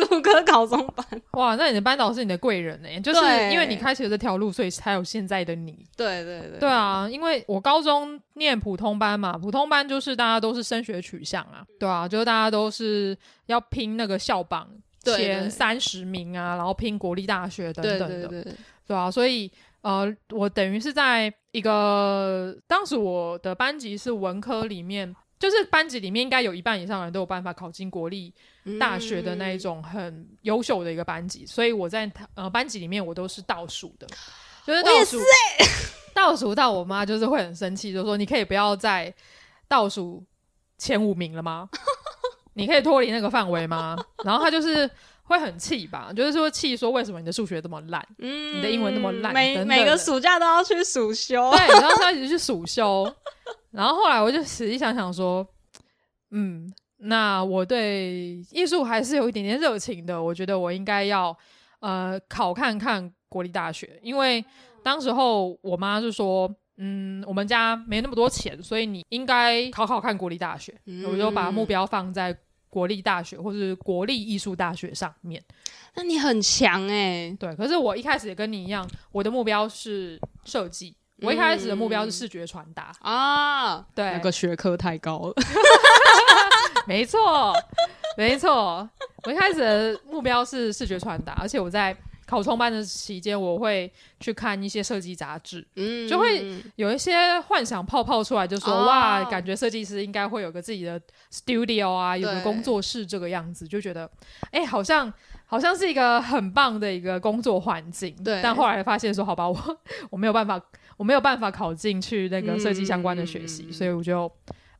数科考中班，哇！那你的班导是你的贵人呢？就是因为你开启了这条路，所以才有现在的你。对对对，对啊！因为我高中念普通班嘛，普通班就是大家都是升学取向啊，对啊，就是大家都是要拼那个校榜前三十名啊，然后拼国立大学等等的，对对对，对啊，所以呃，我等于是在一个当时我的班级是文科里面。就是班级里面应该有一半以上的人都有办法考进国立大学的那一种很优秀的一个班级，嗯、所以我在呃班级里面我都是倒数的，就是倒数，欸、倒数到我妈就是会很生气，就说你可以不要再倒数前五名了吗？你可以脱离那个范围吗？然后他就是会很气吧，就是说气说为什么你的数学这么烂，嗯，你的英文那么烂，每每个暑假都要去暑修，对，然后他一直去暑修。然后后来我就仔细想想说，嗯，那我对艺术还是有一点点热情的。我觉得我应该要呃考看看国立大学，因为当时候我妈就说，嗯，我们家没那么多钱，所以你应该考考看国立大学。嗯，我就把目标放在国立大学或是国立艺术大学上面。那你很强诶。对，可是我一开始也跟你一样，我的目标是设计。我一开始的目标是视觉传达啊，对，那个学科太高了，没错，没错。我一开始的目标是视觉传达，而且我在考创班的期间，我会去看一些设计杂志，嗯，就会有一些幻想泡泡出来，就说、哦、哇，感觉设计师应该会有个自己的 studio 啊，有个工作室这个样子，就觉得哎、欸，好像好像是一个很棒的一个工作环境。对，但后来发现说，好吧，我 我没有办法。我没有办法考进去那个设计相关的学习，嗯、所以我就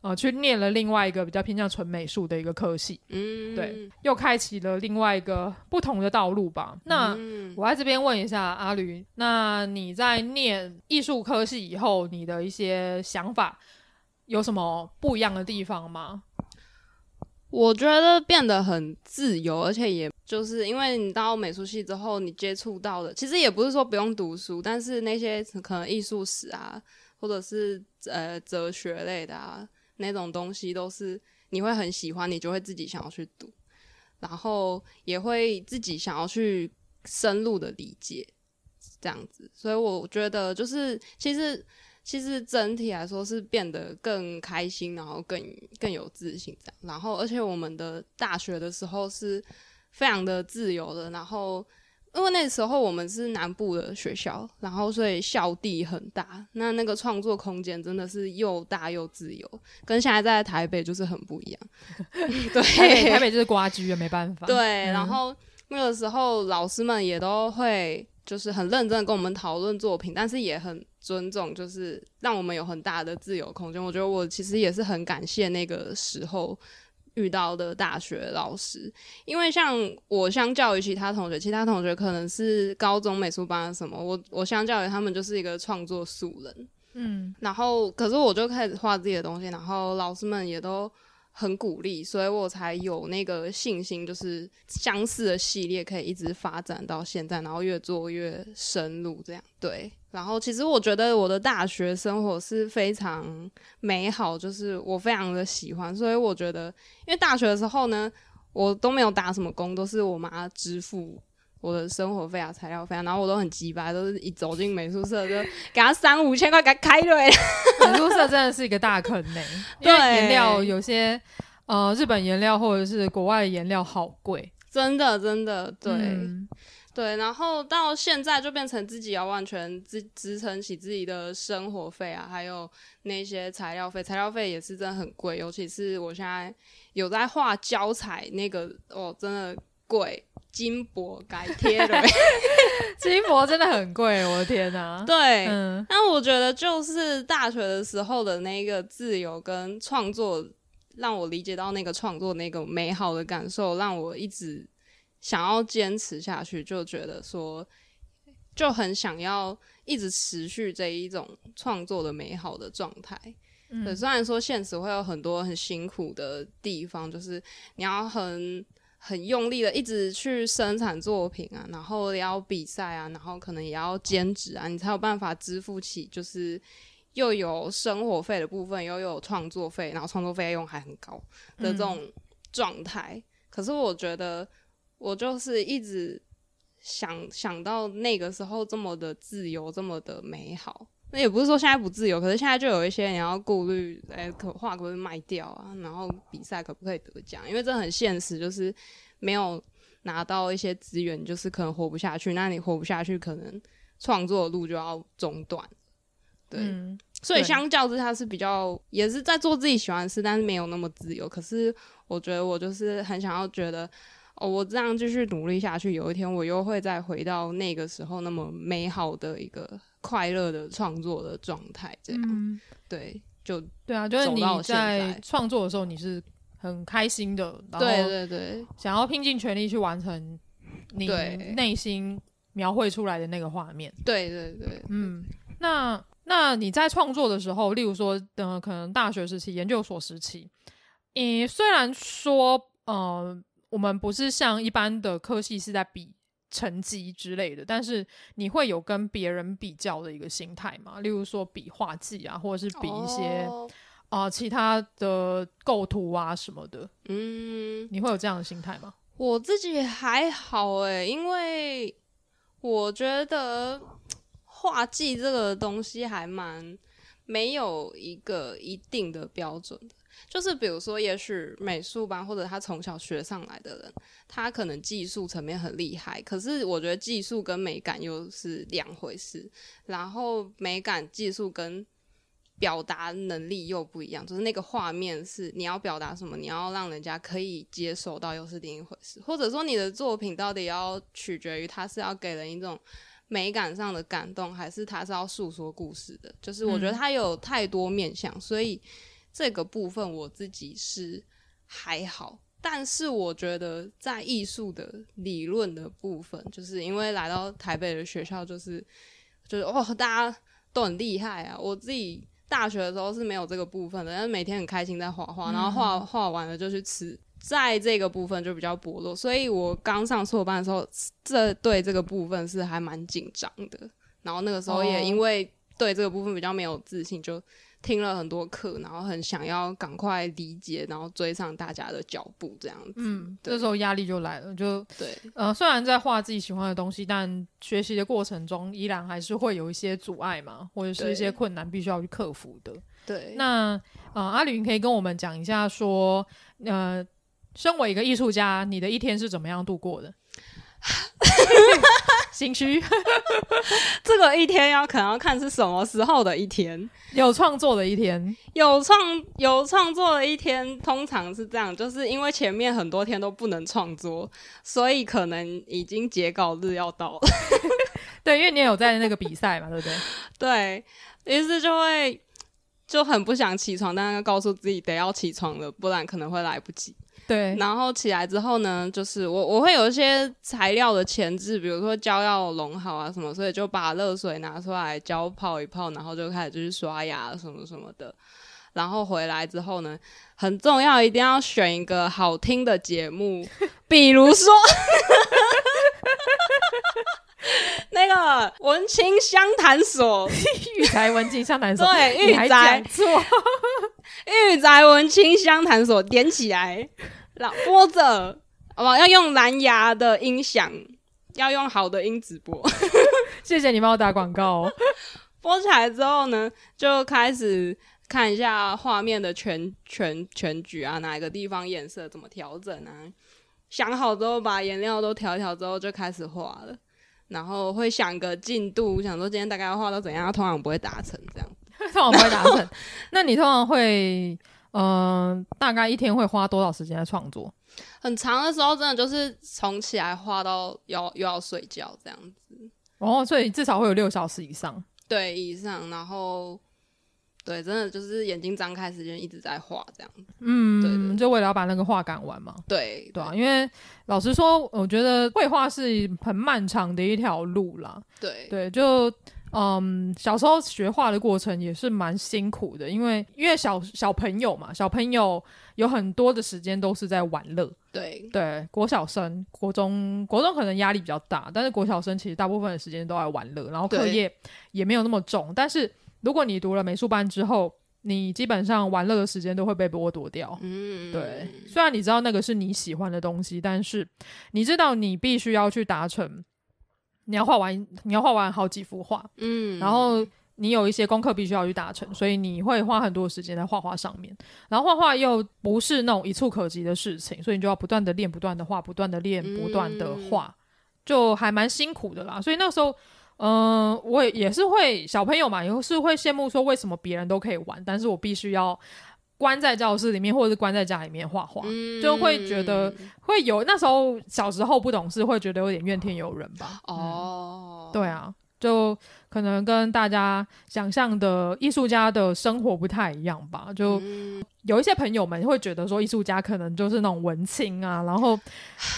呃去念了另外一个比较偏向纯美术的一个科系，嗯，对，又开启了另外一个不同的道路吧。那、嗯、我在这边问一下阿驴，那你在念艺术科系以后，你的一些想法有什么不一样的地方吗？我觉得变得很自由，而且也就是因为你到美术系之后，你接触到的其实也不是说不用读书，但是那些可能艺术史啊，或者是呃哲学类的啊那种东西，都是你会很喜欢，你就会自己想要去读，然后也会自己想要去深入的理解这样子。所以我觉得就是其实。其实整体来说是变得更开心，然后更更有自信这样。然后，而且我们的大学的时候是非常的自由的。然后，因为那时候我们是南部的学校，然后所以校地很大，那那个创作空间真的是又大又自由，跟现在在台北就是很不一样。对，台北，台北就是瓜居也没办法。对，嗯、然后那个时候老师们也都会。就是很认真的跟我们讨论作品，但是也很尊重，就是让我们有很大的自由空间。我觉得我其实也是很感谢那个时候遇到的大学老师，因为像我相较于其他同学，其他同学可能是高中美术班什么，我我相较于他们就是一个创作素人，嗯，然后可是我就开始画自己的东西，然后老师们也都。很鼓励，所以我才有那个信心，就是相似的系列可以一直发展到现在，然后越做越深入，这样对。然后其实我觉得我的大学生活是非常美好，就是我非常的喜欢，所以我觉得，因为大学的时候呢，我都没有打什么工，都是我妈支付。我的生活费啊、材料费啊，然后我都很急吧，都是一走进美术社就给他三五千块给他开对。美术社真的是一个大坑呢，因为颜料有些呃日本颜料或者是国外的颜料好贵，真的真的对。嗯、对，然后到现在就变成自己要完全支支撑起自己的生活费啊，还有那些材料费，材料费也是真的很贵，尤其是我现在有在画胶彩，那个哦，真的贵，金箔改贴的，金箔真的很贵，我的天哪！对，嗯，那我觉得就是大学的时候的那个自由跟创作，让我理解到那个创作那个美好的感受，让我一直。想要坚持下去，就觉得说就很想要一直持续这一种创作的美好的状态。嗯，对，虽然说现实会有很多很辛苦的地方，就是你要很很用力的一直去生产作品啊，然后也要比赛啊，然后可能也要兼职啊，你才有办法支付起，就是又有生活费的部分，又有创作费，然后创作费用还很高的这种状态。嗯。可是我觉得。我就是一直想想到那个时候这么的自由，这么的美好。那也不是说现在不自由，可是现在就有一些你要顾虑，哎、欸，可画可不可以卖掉啊？然后比赛可不可以得奖？因为这很现实，就是没有拿到一些资源，就是可能活不下去。那你活不下去，可能创作的路就要中断。对、嗯，所以相较之下是比较也是在做自己喜欢的事，但是没有那么自由。可是我觉得我就是很想要觉得。哦，我这样继续努力下去，有一天我又会再回到那个时候那么美好的一个快乐的创作的状态，这样、嗯、对，就对啊，就是你在创作的时候你是很开心的，然后对对对，想要拼尽全力去完成你内心描绘出来的那个画面，对对对，嗯，那那你在创作的时候，例如说，嗯、呃，可能大学时期、研究所时期，你虽然说，呃。我们不是像一般的科系是在比成绩之类的，但是你会有跟别人比较的一个心态吗？例如说比画技啊，或者是比一些啊、oh. 呃、其他的构图啊什么的。嗯，你会有这样的心态吗？我自己还好诶、欸，因为我觉得画技这个东西还蛮没有一个一定的标准的。就是比如说，也许美术班或者他从小学上来的人，他可能技术层面很厉害，可是我觉得技术跟美感又是两回事。然后美感、技术跟表达能力又不一样，就是那个画面是你要表达什么，你要让人家可以接受到，又是另一回事。或者说，你的作品到底要取决于他是要给人一种美感上的感动，还是他是要诉说故事的？就是我觉得他有太多面向，所以。这个部分我自己是还好，但是我觉得在艺术的理论的部分，就是因为来到台北的学校，就是就是哦，大家都很厉害啊。我自己大学的时候是没有这个部分的，但是每天很开心在画画，然后画画完了就去吃，在这个部分就比较薄弱。所以我刚上硕班的时候，这对这个部分是还蛮紧张的。然后那个时候也因为对这个部分比较没有自信，就。听了很多课，然后很想要赶快理解，然后追上大家的脚步，这样子。嗯，这时候压力就来了，就对。呃，虽然在画自己喜欢的东西，但学习的过程中依然还是会有一些阻碍嘛，或者是一些困难必须要去克服的。对。那呃，阿吕可以跟我们讲一下，说呃，身为一个艺术家，你的一天是怎么样度过的？心虚，这个一天要可能要看是什么时候的一天。有创作的一天，有创有创作的一天，通常是这样，就是因为前面很多天都不能创作，所以可能已经截稿日要到了。对，因为你也有在那个比赛嘛，对不对？对，于是就会就很不想起床，但是告诉自己得要起床了，不然可能会来不及。对，然后起来之后呢，就是我我会有一些材料的前置，比如说胶要融好啊什么，所以就把热水拿出来，胶泡一泡，然后就开始就是刷牙什么什么的。然后回来之后呢，很重要，一定要选一个好听的节目，比如说 那个文青相谈所，育宅文青相谈所，对，育宅错，育宅文清香谈所，点起来。播着，好不好？要用蓝牙的音响，要用好的音质播。谢谢你帮我打广告哦。播起来之后呢，就开始看一下画面的全全全局啊，哪一个地方颜色怎么调整啊？想好之后，把颜料都调一调之后，就开始画了。然后会想个进度，想说今天大概要画到怎样，通常不会达成这样。通常不会达成。那你通常会，嗯、呃，大概一天会花多少时间在创作？很长的时候，真的就是从起来画到要又要睡觉这样子。哦，所以至少会有六小时以上。对，以上。然后。对，真的就是眼睛张开，时间一直在画这样子。嗯，对，对，就为了要把那个画赶完嘛。对，对啊，因为老实说，我觉得绘画是很漫长的一条路啦。对，对，就嗯，小时候学画的过程也是蛮辛苦的，因为因为小小朋友嘛，小朋友有很多的时间都是在玩乐。对，对，国小生、国中、国中可能压力比较大，但是国小生其实大部分的时间都在玩乐，然后课业也没有那么重，但是。如果你读了美术班之后，你基本上玩乐的时间都会被剥夺掉。嗯，对。虽然你知道那个是你喜欢的东西，但是你知道你必须要去达成，你要画完，你要画完好几幅画。嗯，然后你有一些功课必须要去达成，所以你会花很多时间在画画上面。然后画画又不是那种一触可及的事情，所以你就要不断的练，不断的画，不断的练，不断的画，就还蛮辛苦的啦。所以那时候。嗯，我也是会小朋友嘛，也是会羡慕说为什么别人都可以玩，但是我必须要关在教室里面或者是关在家里面画画，嗯、就会觉得会有那时候小时候不懂事，会觉得有点怨天尤人吧。哦、嗯，对啊，就。可能跟大家想象的艺术家的生活不太一样吧，就有一些朋友们会觉得说艺术家可能就是那种文青啊，然后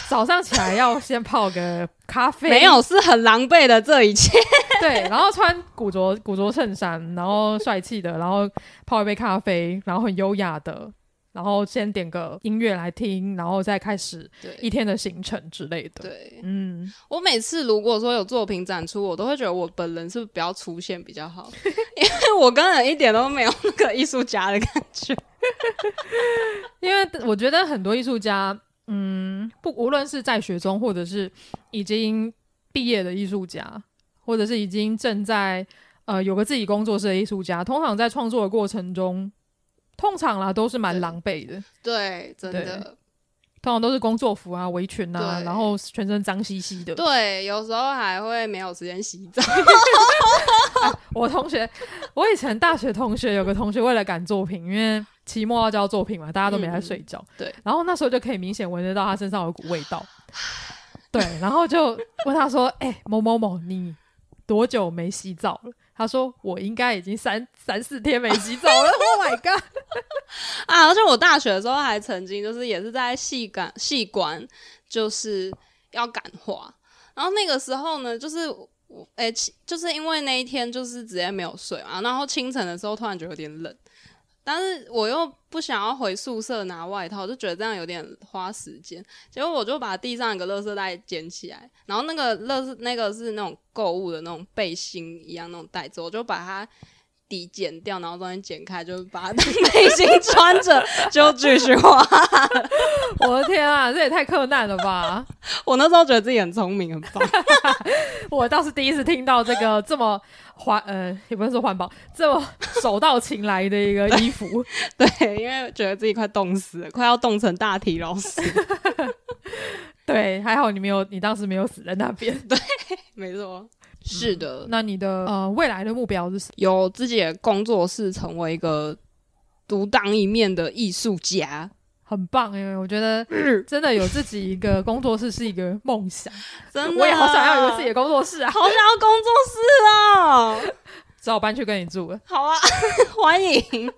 早上起来要先泡个咖啡，没有，是很狼狈的这一切，对，然后穿古着古着衬衫，然后帅气的，然后泡一杯咖啡，然后很优雅的。然后先点个音乐来听，然后再开始一天的行程之类的。对，嗯，我每次如果说有作品展出，我都会觉得我本人是不是不要出现比较好，因为我根本一点都没有那个艺术家的感觉。因为我觉得很多艺术家，嗯，不，无论是在学中，或者是已经毕业的艺术家，或者是已经正在呃有个自己工作室的艺术家，通常在创作的过程中。通常啦，都是蛮狼狈的。对，真的，通常都是工作服啊、围裙啊，然后全身脏兮兮的。对，有时候还会没有时间洗澡。啊、我同学，我以前大学同学有个同学，为了赶作品，因为期末要交作品嘛，大家都没在睡觉。嗯、对，然后那时候就可以明显闻得到他身上有股味道。对，然后就问他说：“哎、欸，某某某，你多久没洗澡了？”他说：“我应该已经三三四天没洗澡了。”Oh my god！啊，而且我大学的时候还曾经就是也是在戏感戏馆，就是要赶画。然后那个时候呢，就是我哎、欸，就是因为那一天就是直接没有睡嘛，然后清晨的时候突然觉得有点冷。但是我又不想要回宿舍拿外套，就觉得这样有点花时间。结果我就把地上一个垃圾袋捡起来，然后那个垃圾那个是那种购物的那种背心一样那种袋子，我就把它底剪掉，然后中间剪开，就把它 当背心穿着，就继续画。我的天啊，这也太克难了吧！我那时候觉得自己很聪明，很棒。我倒是第一次听到这个这么。环呃，也不是说环保，这么手到擒来的一个衣服，对，对，因为觉得自己快冻死了，快要冻成大体老师。对，还好你没有，你当时没有死在那边。对，没错，是的。嗯、那你的呃未来的目标是什么？有自己的工作室，成为一个独当一面的艺术家。很棒，因为我觉得真的有自己一个工作室是一个梦想，真的，我也好想要有自己的工作室啊，好想要工作室啊，只好搬去跟你住了。好啊，欢迎，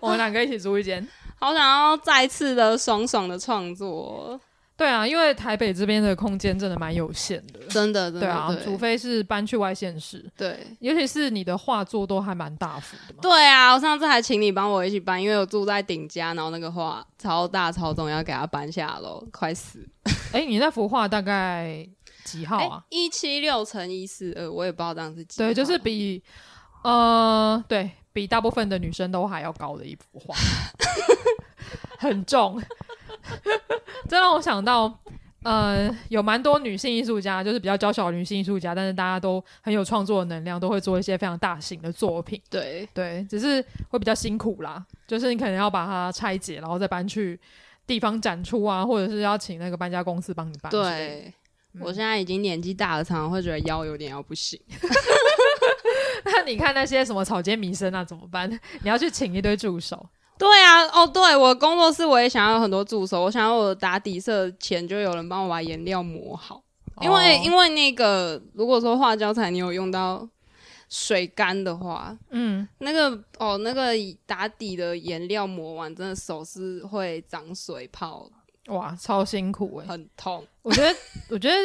我们两个一起租一间。好想要再次的爽爽的创作。对啊，因为台北这边的空间真的蛮有限的，真的，真的，对啊，除非是搬去外县市，对，尤其是你的画作都还蛮大幅的嘛。对啊，我上次还请你帮我一起搬，因为我住在顶家，然后那个画超大超重，要给它搬下楼，快死。哎、欸，你那幅画大概几号啊？一七六乘一四二，我也不知道这样是几号。对，就是比呃，对比大部分的女生都还要高的一幅画，很重。这让我想到，呃，有蛮多女性艺术家，就是比较娇小的女性艺术家，但是大家都很有创作的能量，都会做一些非常大型的作品。对对，只是会比较辛苦啦，就是你可能要把它拆解，然后再搬去地方展出啊，或者是要请那个搬家公司帮你搬。对，嗯、我现在已经年纪大了，常常会觉得腰有点要不行。那你看那些什么草间弥生啊，怎么办？你要去请一堆助手。对啊，哦，对，我工作室我也想要有很多助手，我想要我打底色前就有人帮我把颜料抹好，因为、哦、因为那个如果说画胶彩你有用到水干的话，嗯，那个哦那个打底的颜料抹完，真的手是会长水泡，哇，超辛苦诶，很痛。我觉得 我觉得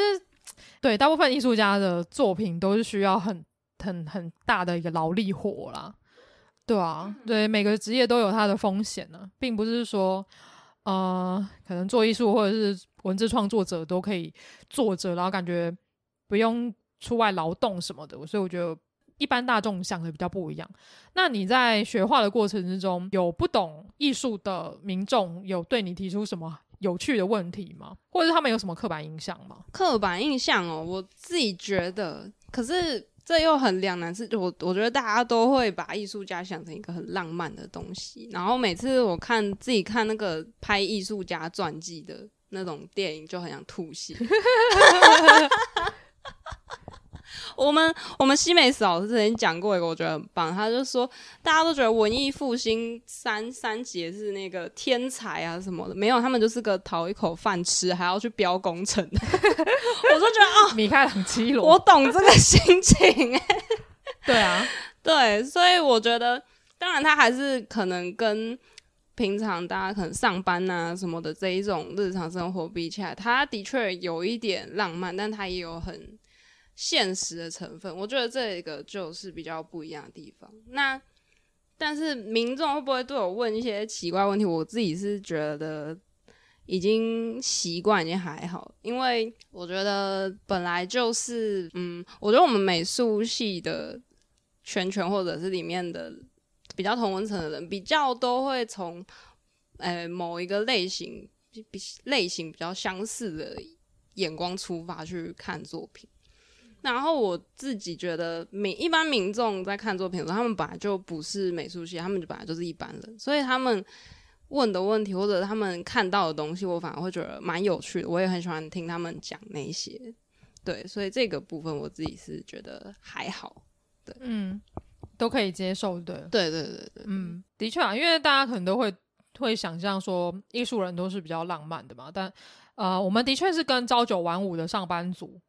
对大部分艺术家的作品都是需要很很很大的一个劳力活啦。对啊，对，每个职业都有它的风险呢，并不是说，呃，可能做艺术或者是文字创作者都可以坐着，然后感觉不用出外劳动什么的。所以我觉得一般大众想的比较不一样。那你在学画的过程之中，有不懂艺术的民众有对你提出什么有趣的问题吗？或者是他们有什么刻板印象吗？刻板印象哦，我自己觉得，可是。这又很两难，是我我觉得大家都会把艺术家想成一个很浪漫的东西，然后每次我看自己看那个拍艺术家传记的那种电影，就很想吐血。我们我们西美史老师之前讲过一个，我觉得很棒。他就说，大家都觉得文艺复兴三三杰是那个天才啊什么的，没有，他们就是个讨一口饭吃，还要去标工程。我就觉得啊，哦、米开朗基罗，我懂这个心情。对啊，对，所以我觉得，当然他还是可能跟平常大家可能上班啊什么的这一种日常生活比起来，他的确有一点浪漫，但他也有很。现实的成分，我觉得这个就是比较不一样的地方。那但是民众会不会对我问一些奇怪问题？我自己是觉得已经习惯，已经还好，因为我觉得本来就是，嗯，我觉得我们美术系的圈圈或者是里面的比较同温层的人，比较都会从呃某一个类型比类型比较相似的眼光出发去看作品。然后我自己觉得，民一般民众在看作品的时候，他们本来就不是美术系，他们就本来就是一般人，所以他们问的问题或者他们看到的东西，我反而会觉得蛮有趣的。我也很喜欢听他们讲那些，对，所以这个部分我自己是觉得还好，对，嗯，都可以接受的，对对对对，嗯，的确啊，因为大家可能都会会想象说，艺术人都是比较浪漫的嘛，但呃，我们的确是跟朝九晚五的上班族。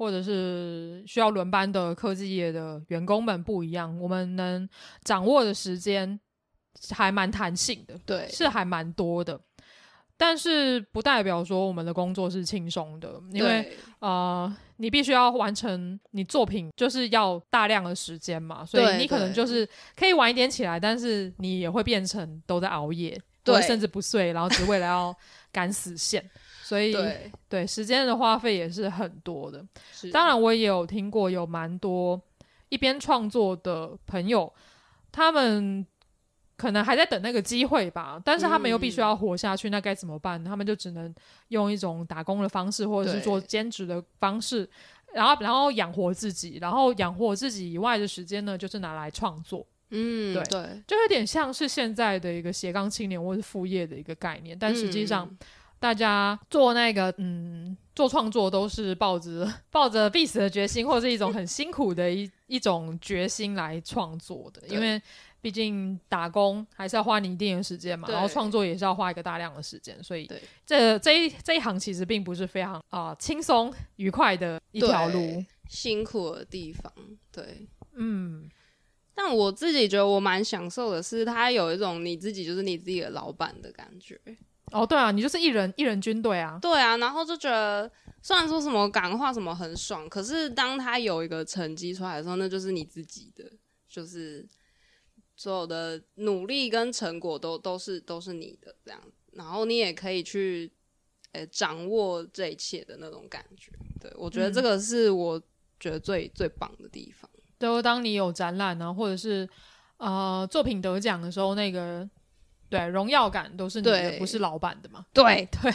或者是需要轮班的科技业的员工们不一样，我们能掌握的时间还蛮弹性的，对，是还蛮多的。但是不代表说我们的工作是轻松的，因为呃，你必须要完成你作品，就是要大量的时间嘛，所以你可能就是可以晚一点起来，但是你也会变成都在熬夜，对，甚至不睡，然后只为了要赶死线。所以，对，对时间的花费也是很多的。当然，我也有听过有蛮多一边创作的朋友，他们可能还在等那个机会吧，但是他们又必须要活下去，嗯、那该怎么办？他们就只能用一种打工的方式，或者是做兼职的方式，然后然后养活自己，然后养活自己以外的时间呢，就是拿来创作。嗯，对，对，就有点像是现在的一个斜杠青年或是副业的一个概念，但实际上。嗯大家做那个，嗯，做创作都是抱着 抱着必死的决心，或者是一种很辛苦的一 一种决心来创作的。因为毕竟打工还是要花你一定的时间嘛，然后创作也是要花一个大量的时间，所以这这一这一行其实并不是非常啊轻松愉快的一条路，辛苦的地方。对，嗯，但我自己觉得我蛮享受的是，它有一种你自己就是你自己的老板的感觉。哦，对啊，你就是一人一人军队啊。对啊，然后就觉得虽然说什么感化什么很爽，可是当他有一个成绩出来的时候，那就是你自己的，就是所有的努力跟成果都都是都是你的这样，然后你也可以去掌握这一切的那种感觉。对，我觉得这个是我觉得最、嗯、最棒的地方。就当你有展览呢，或者是呃作品得奖的时候，那个。对，荣耀感都是你的，不是老板的嘛？对 对。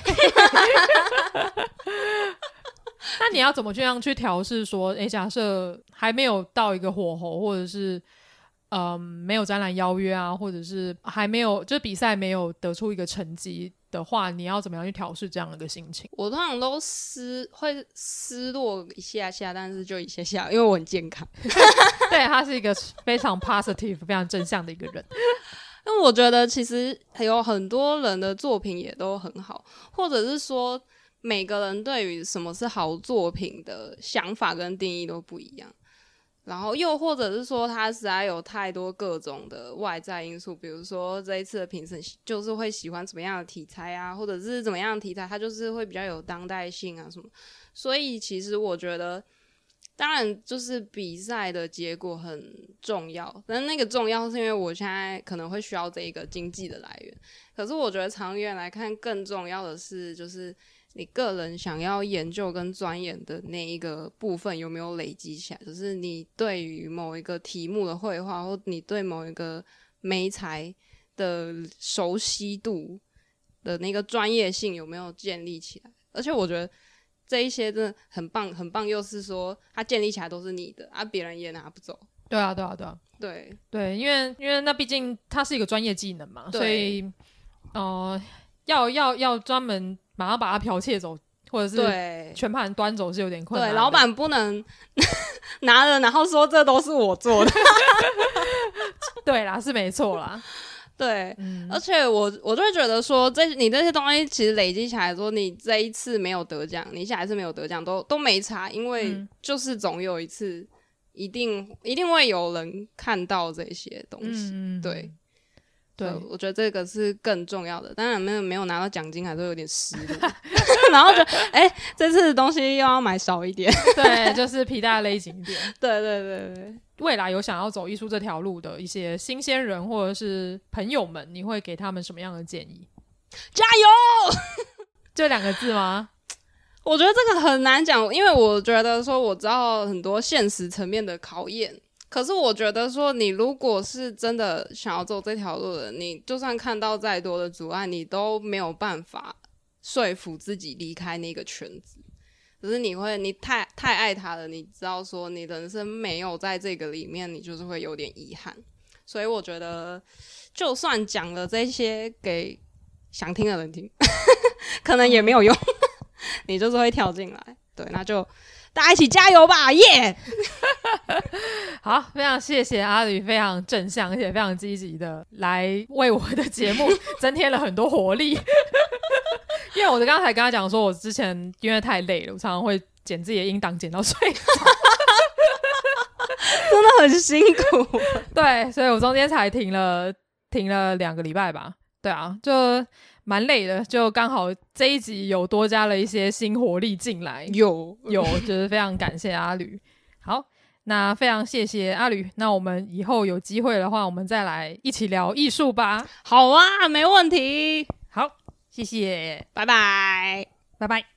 那你要怎么这样去调试？说，诶，假设还没有到一个火候，或者是嗯、呃，没有展览邀约啊，或者是还没有，就比赛没有得出一个成绩的话，你要怎么样去调试这样的一个心情？我通常都失会失落一下下，但是就一下下，因为我很健康。对，他是一个非常 positive、非常正向的一个人。那我觉得其实有很多人的作品也都很好，或者是说每个人对于什么是好作品的想法跟定义都不一样。然后又或者是说，他实在有太多各种的外在因素，比如说这一次的评审就是会喜欢什么样的题材啊，或者是怎么样的题材，他就是会比较有当代性啊什么。所以其实我觉得，当然就是比赛的结果很重要，但那个重要是因为我现在可能会需要这一个经济的来源。可是我觉得长远来看，更重要的是就是。你个人想要研究跟钻研的那一个部分有没有累积起来？就是你对于某一个题目的绘画，或你对某一个媒材的熟悉度的那个专业性有没有建立起来？而且我觉得这一些真的很棒，很棒。又是说它建立起来都是你的，啊，别人也拿不走。对啊，对啊，对啊，对对，因为因为那毕竟它是一个专业技能嘛，所以呃，要要要专门。马上把它剽窃走，或者是全盘端走是有点困难。对，老板不能 拿了然后说这都是我做的。对啦，是没错啦。对，嗯、而且我我就会觉得说，这你这些东西其实累积起来说，你这一次没有得奖，你下一次没有得奖都都没差，因为就是总有一次一定一定会有人看到这些东西。嗯、对。对，我觉得这个是更重要的。当然，没有没有拿到奖金，还是有点失落。然后就，哎、欸，这次的东西又要买少一点。对，就是皮带勒紧一点。对对对对。未来有想要走艺术这条路的一些新鲜人或者是朋友们，你会给他们什么样的建议？加油！就两个字吗？我觉得这个很难讲，因为我觉得说我知道很多现实层面的考验。可是我觉得说，你如果是真的想要走这条路的，你就算看到再多的阻碍，你都没有办法说服自己离开那个圈子。可是你会，你太太爱他了，你知道说你人生没有在这个里面，你就是会有点遗憾。所以我觉得，就算讲了这些给想听的人听，可能也没有用，你就是会跳进来。对，那就。大家一起加油吧，耶、yeah! 好，非常谢谢阿吕，非常正向而且非常积极的来为我的节目 增添了很多活力。因为我刚才跟他讲说，我之前因为太累了，我常常会剪自己的音档剪到睡，真的很辛苦。对，所以我中间才停了停了两个礼拜吧。对啊，就。蛮累的，就刚好这一集有多加了一些新活力进来，有 有，就是非常感谢阿吕。好，那非常谢谢阿吕，那我们以后有机会的话，我们再来一起聊艺术吧。好啊，没问题。好，谢谢，拜拜，拜拜。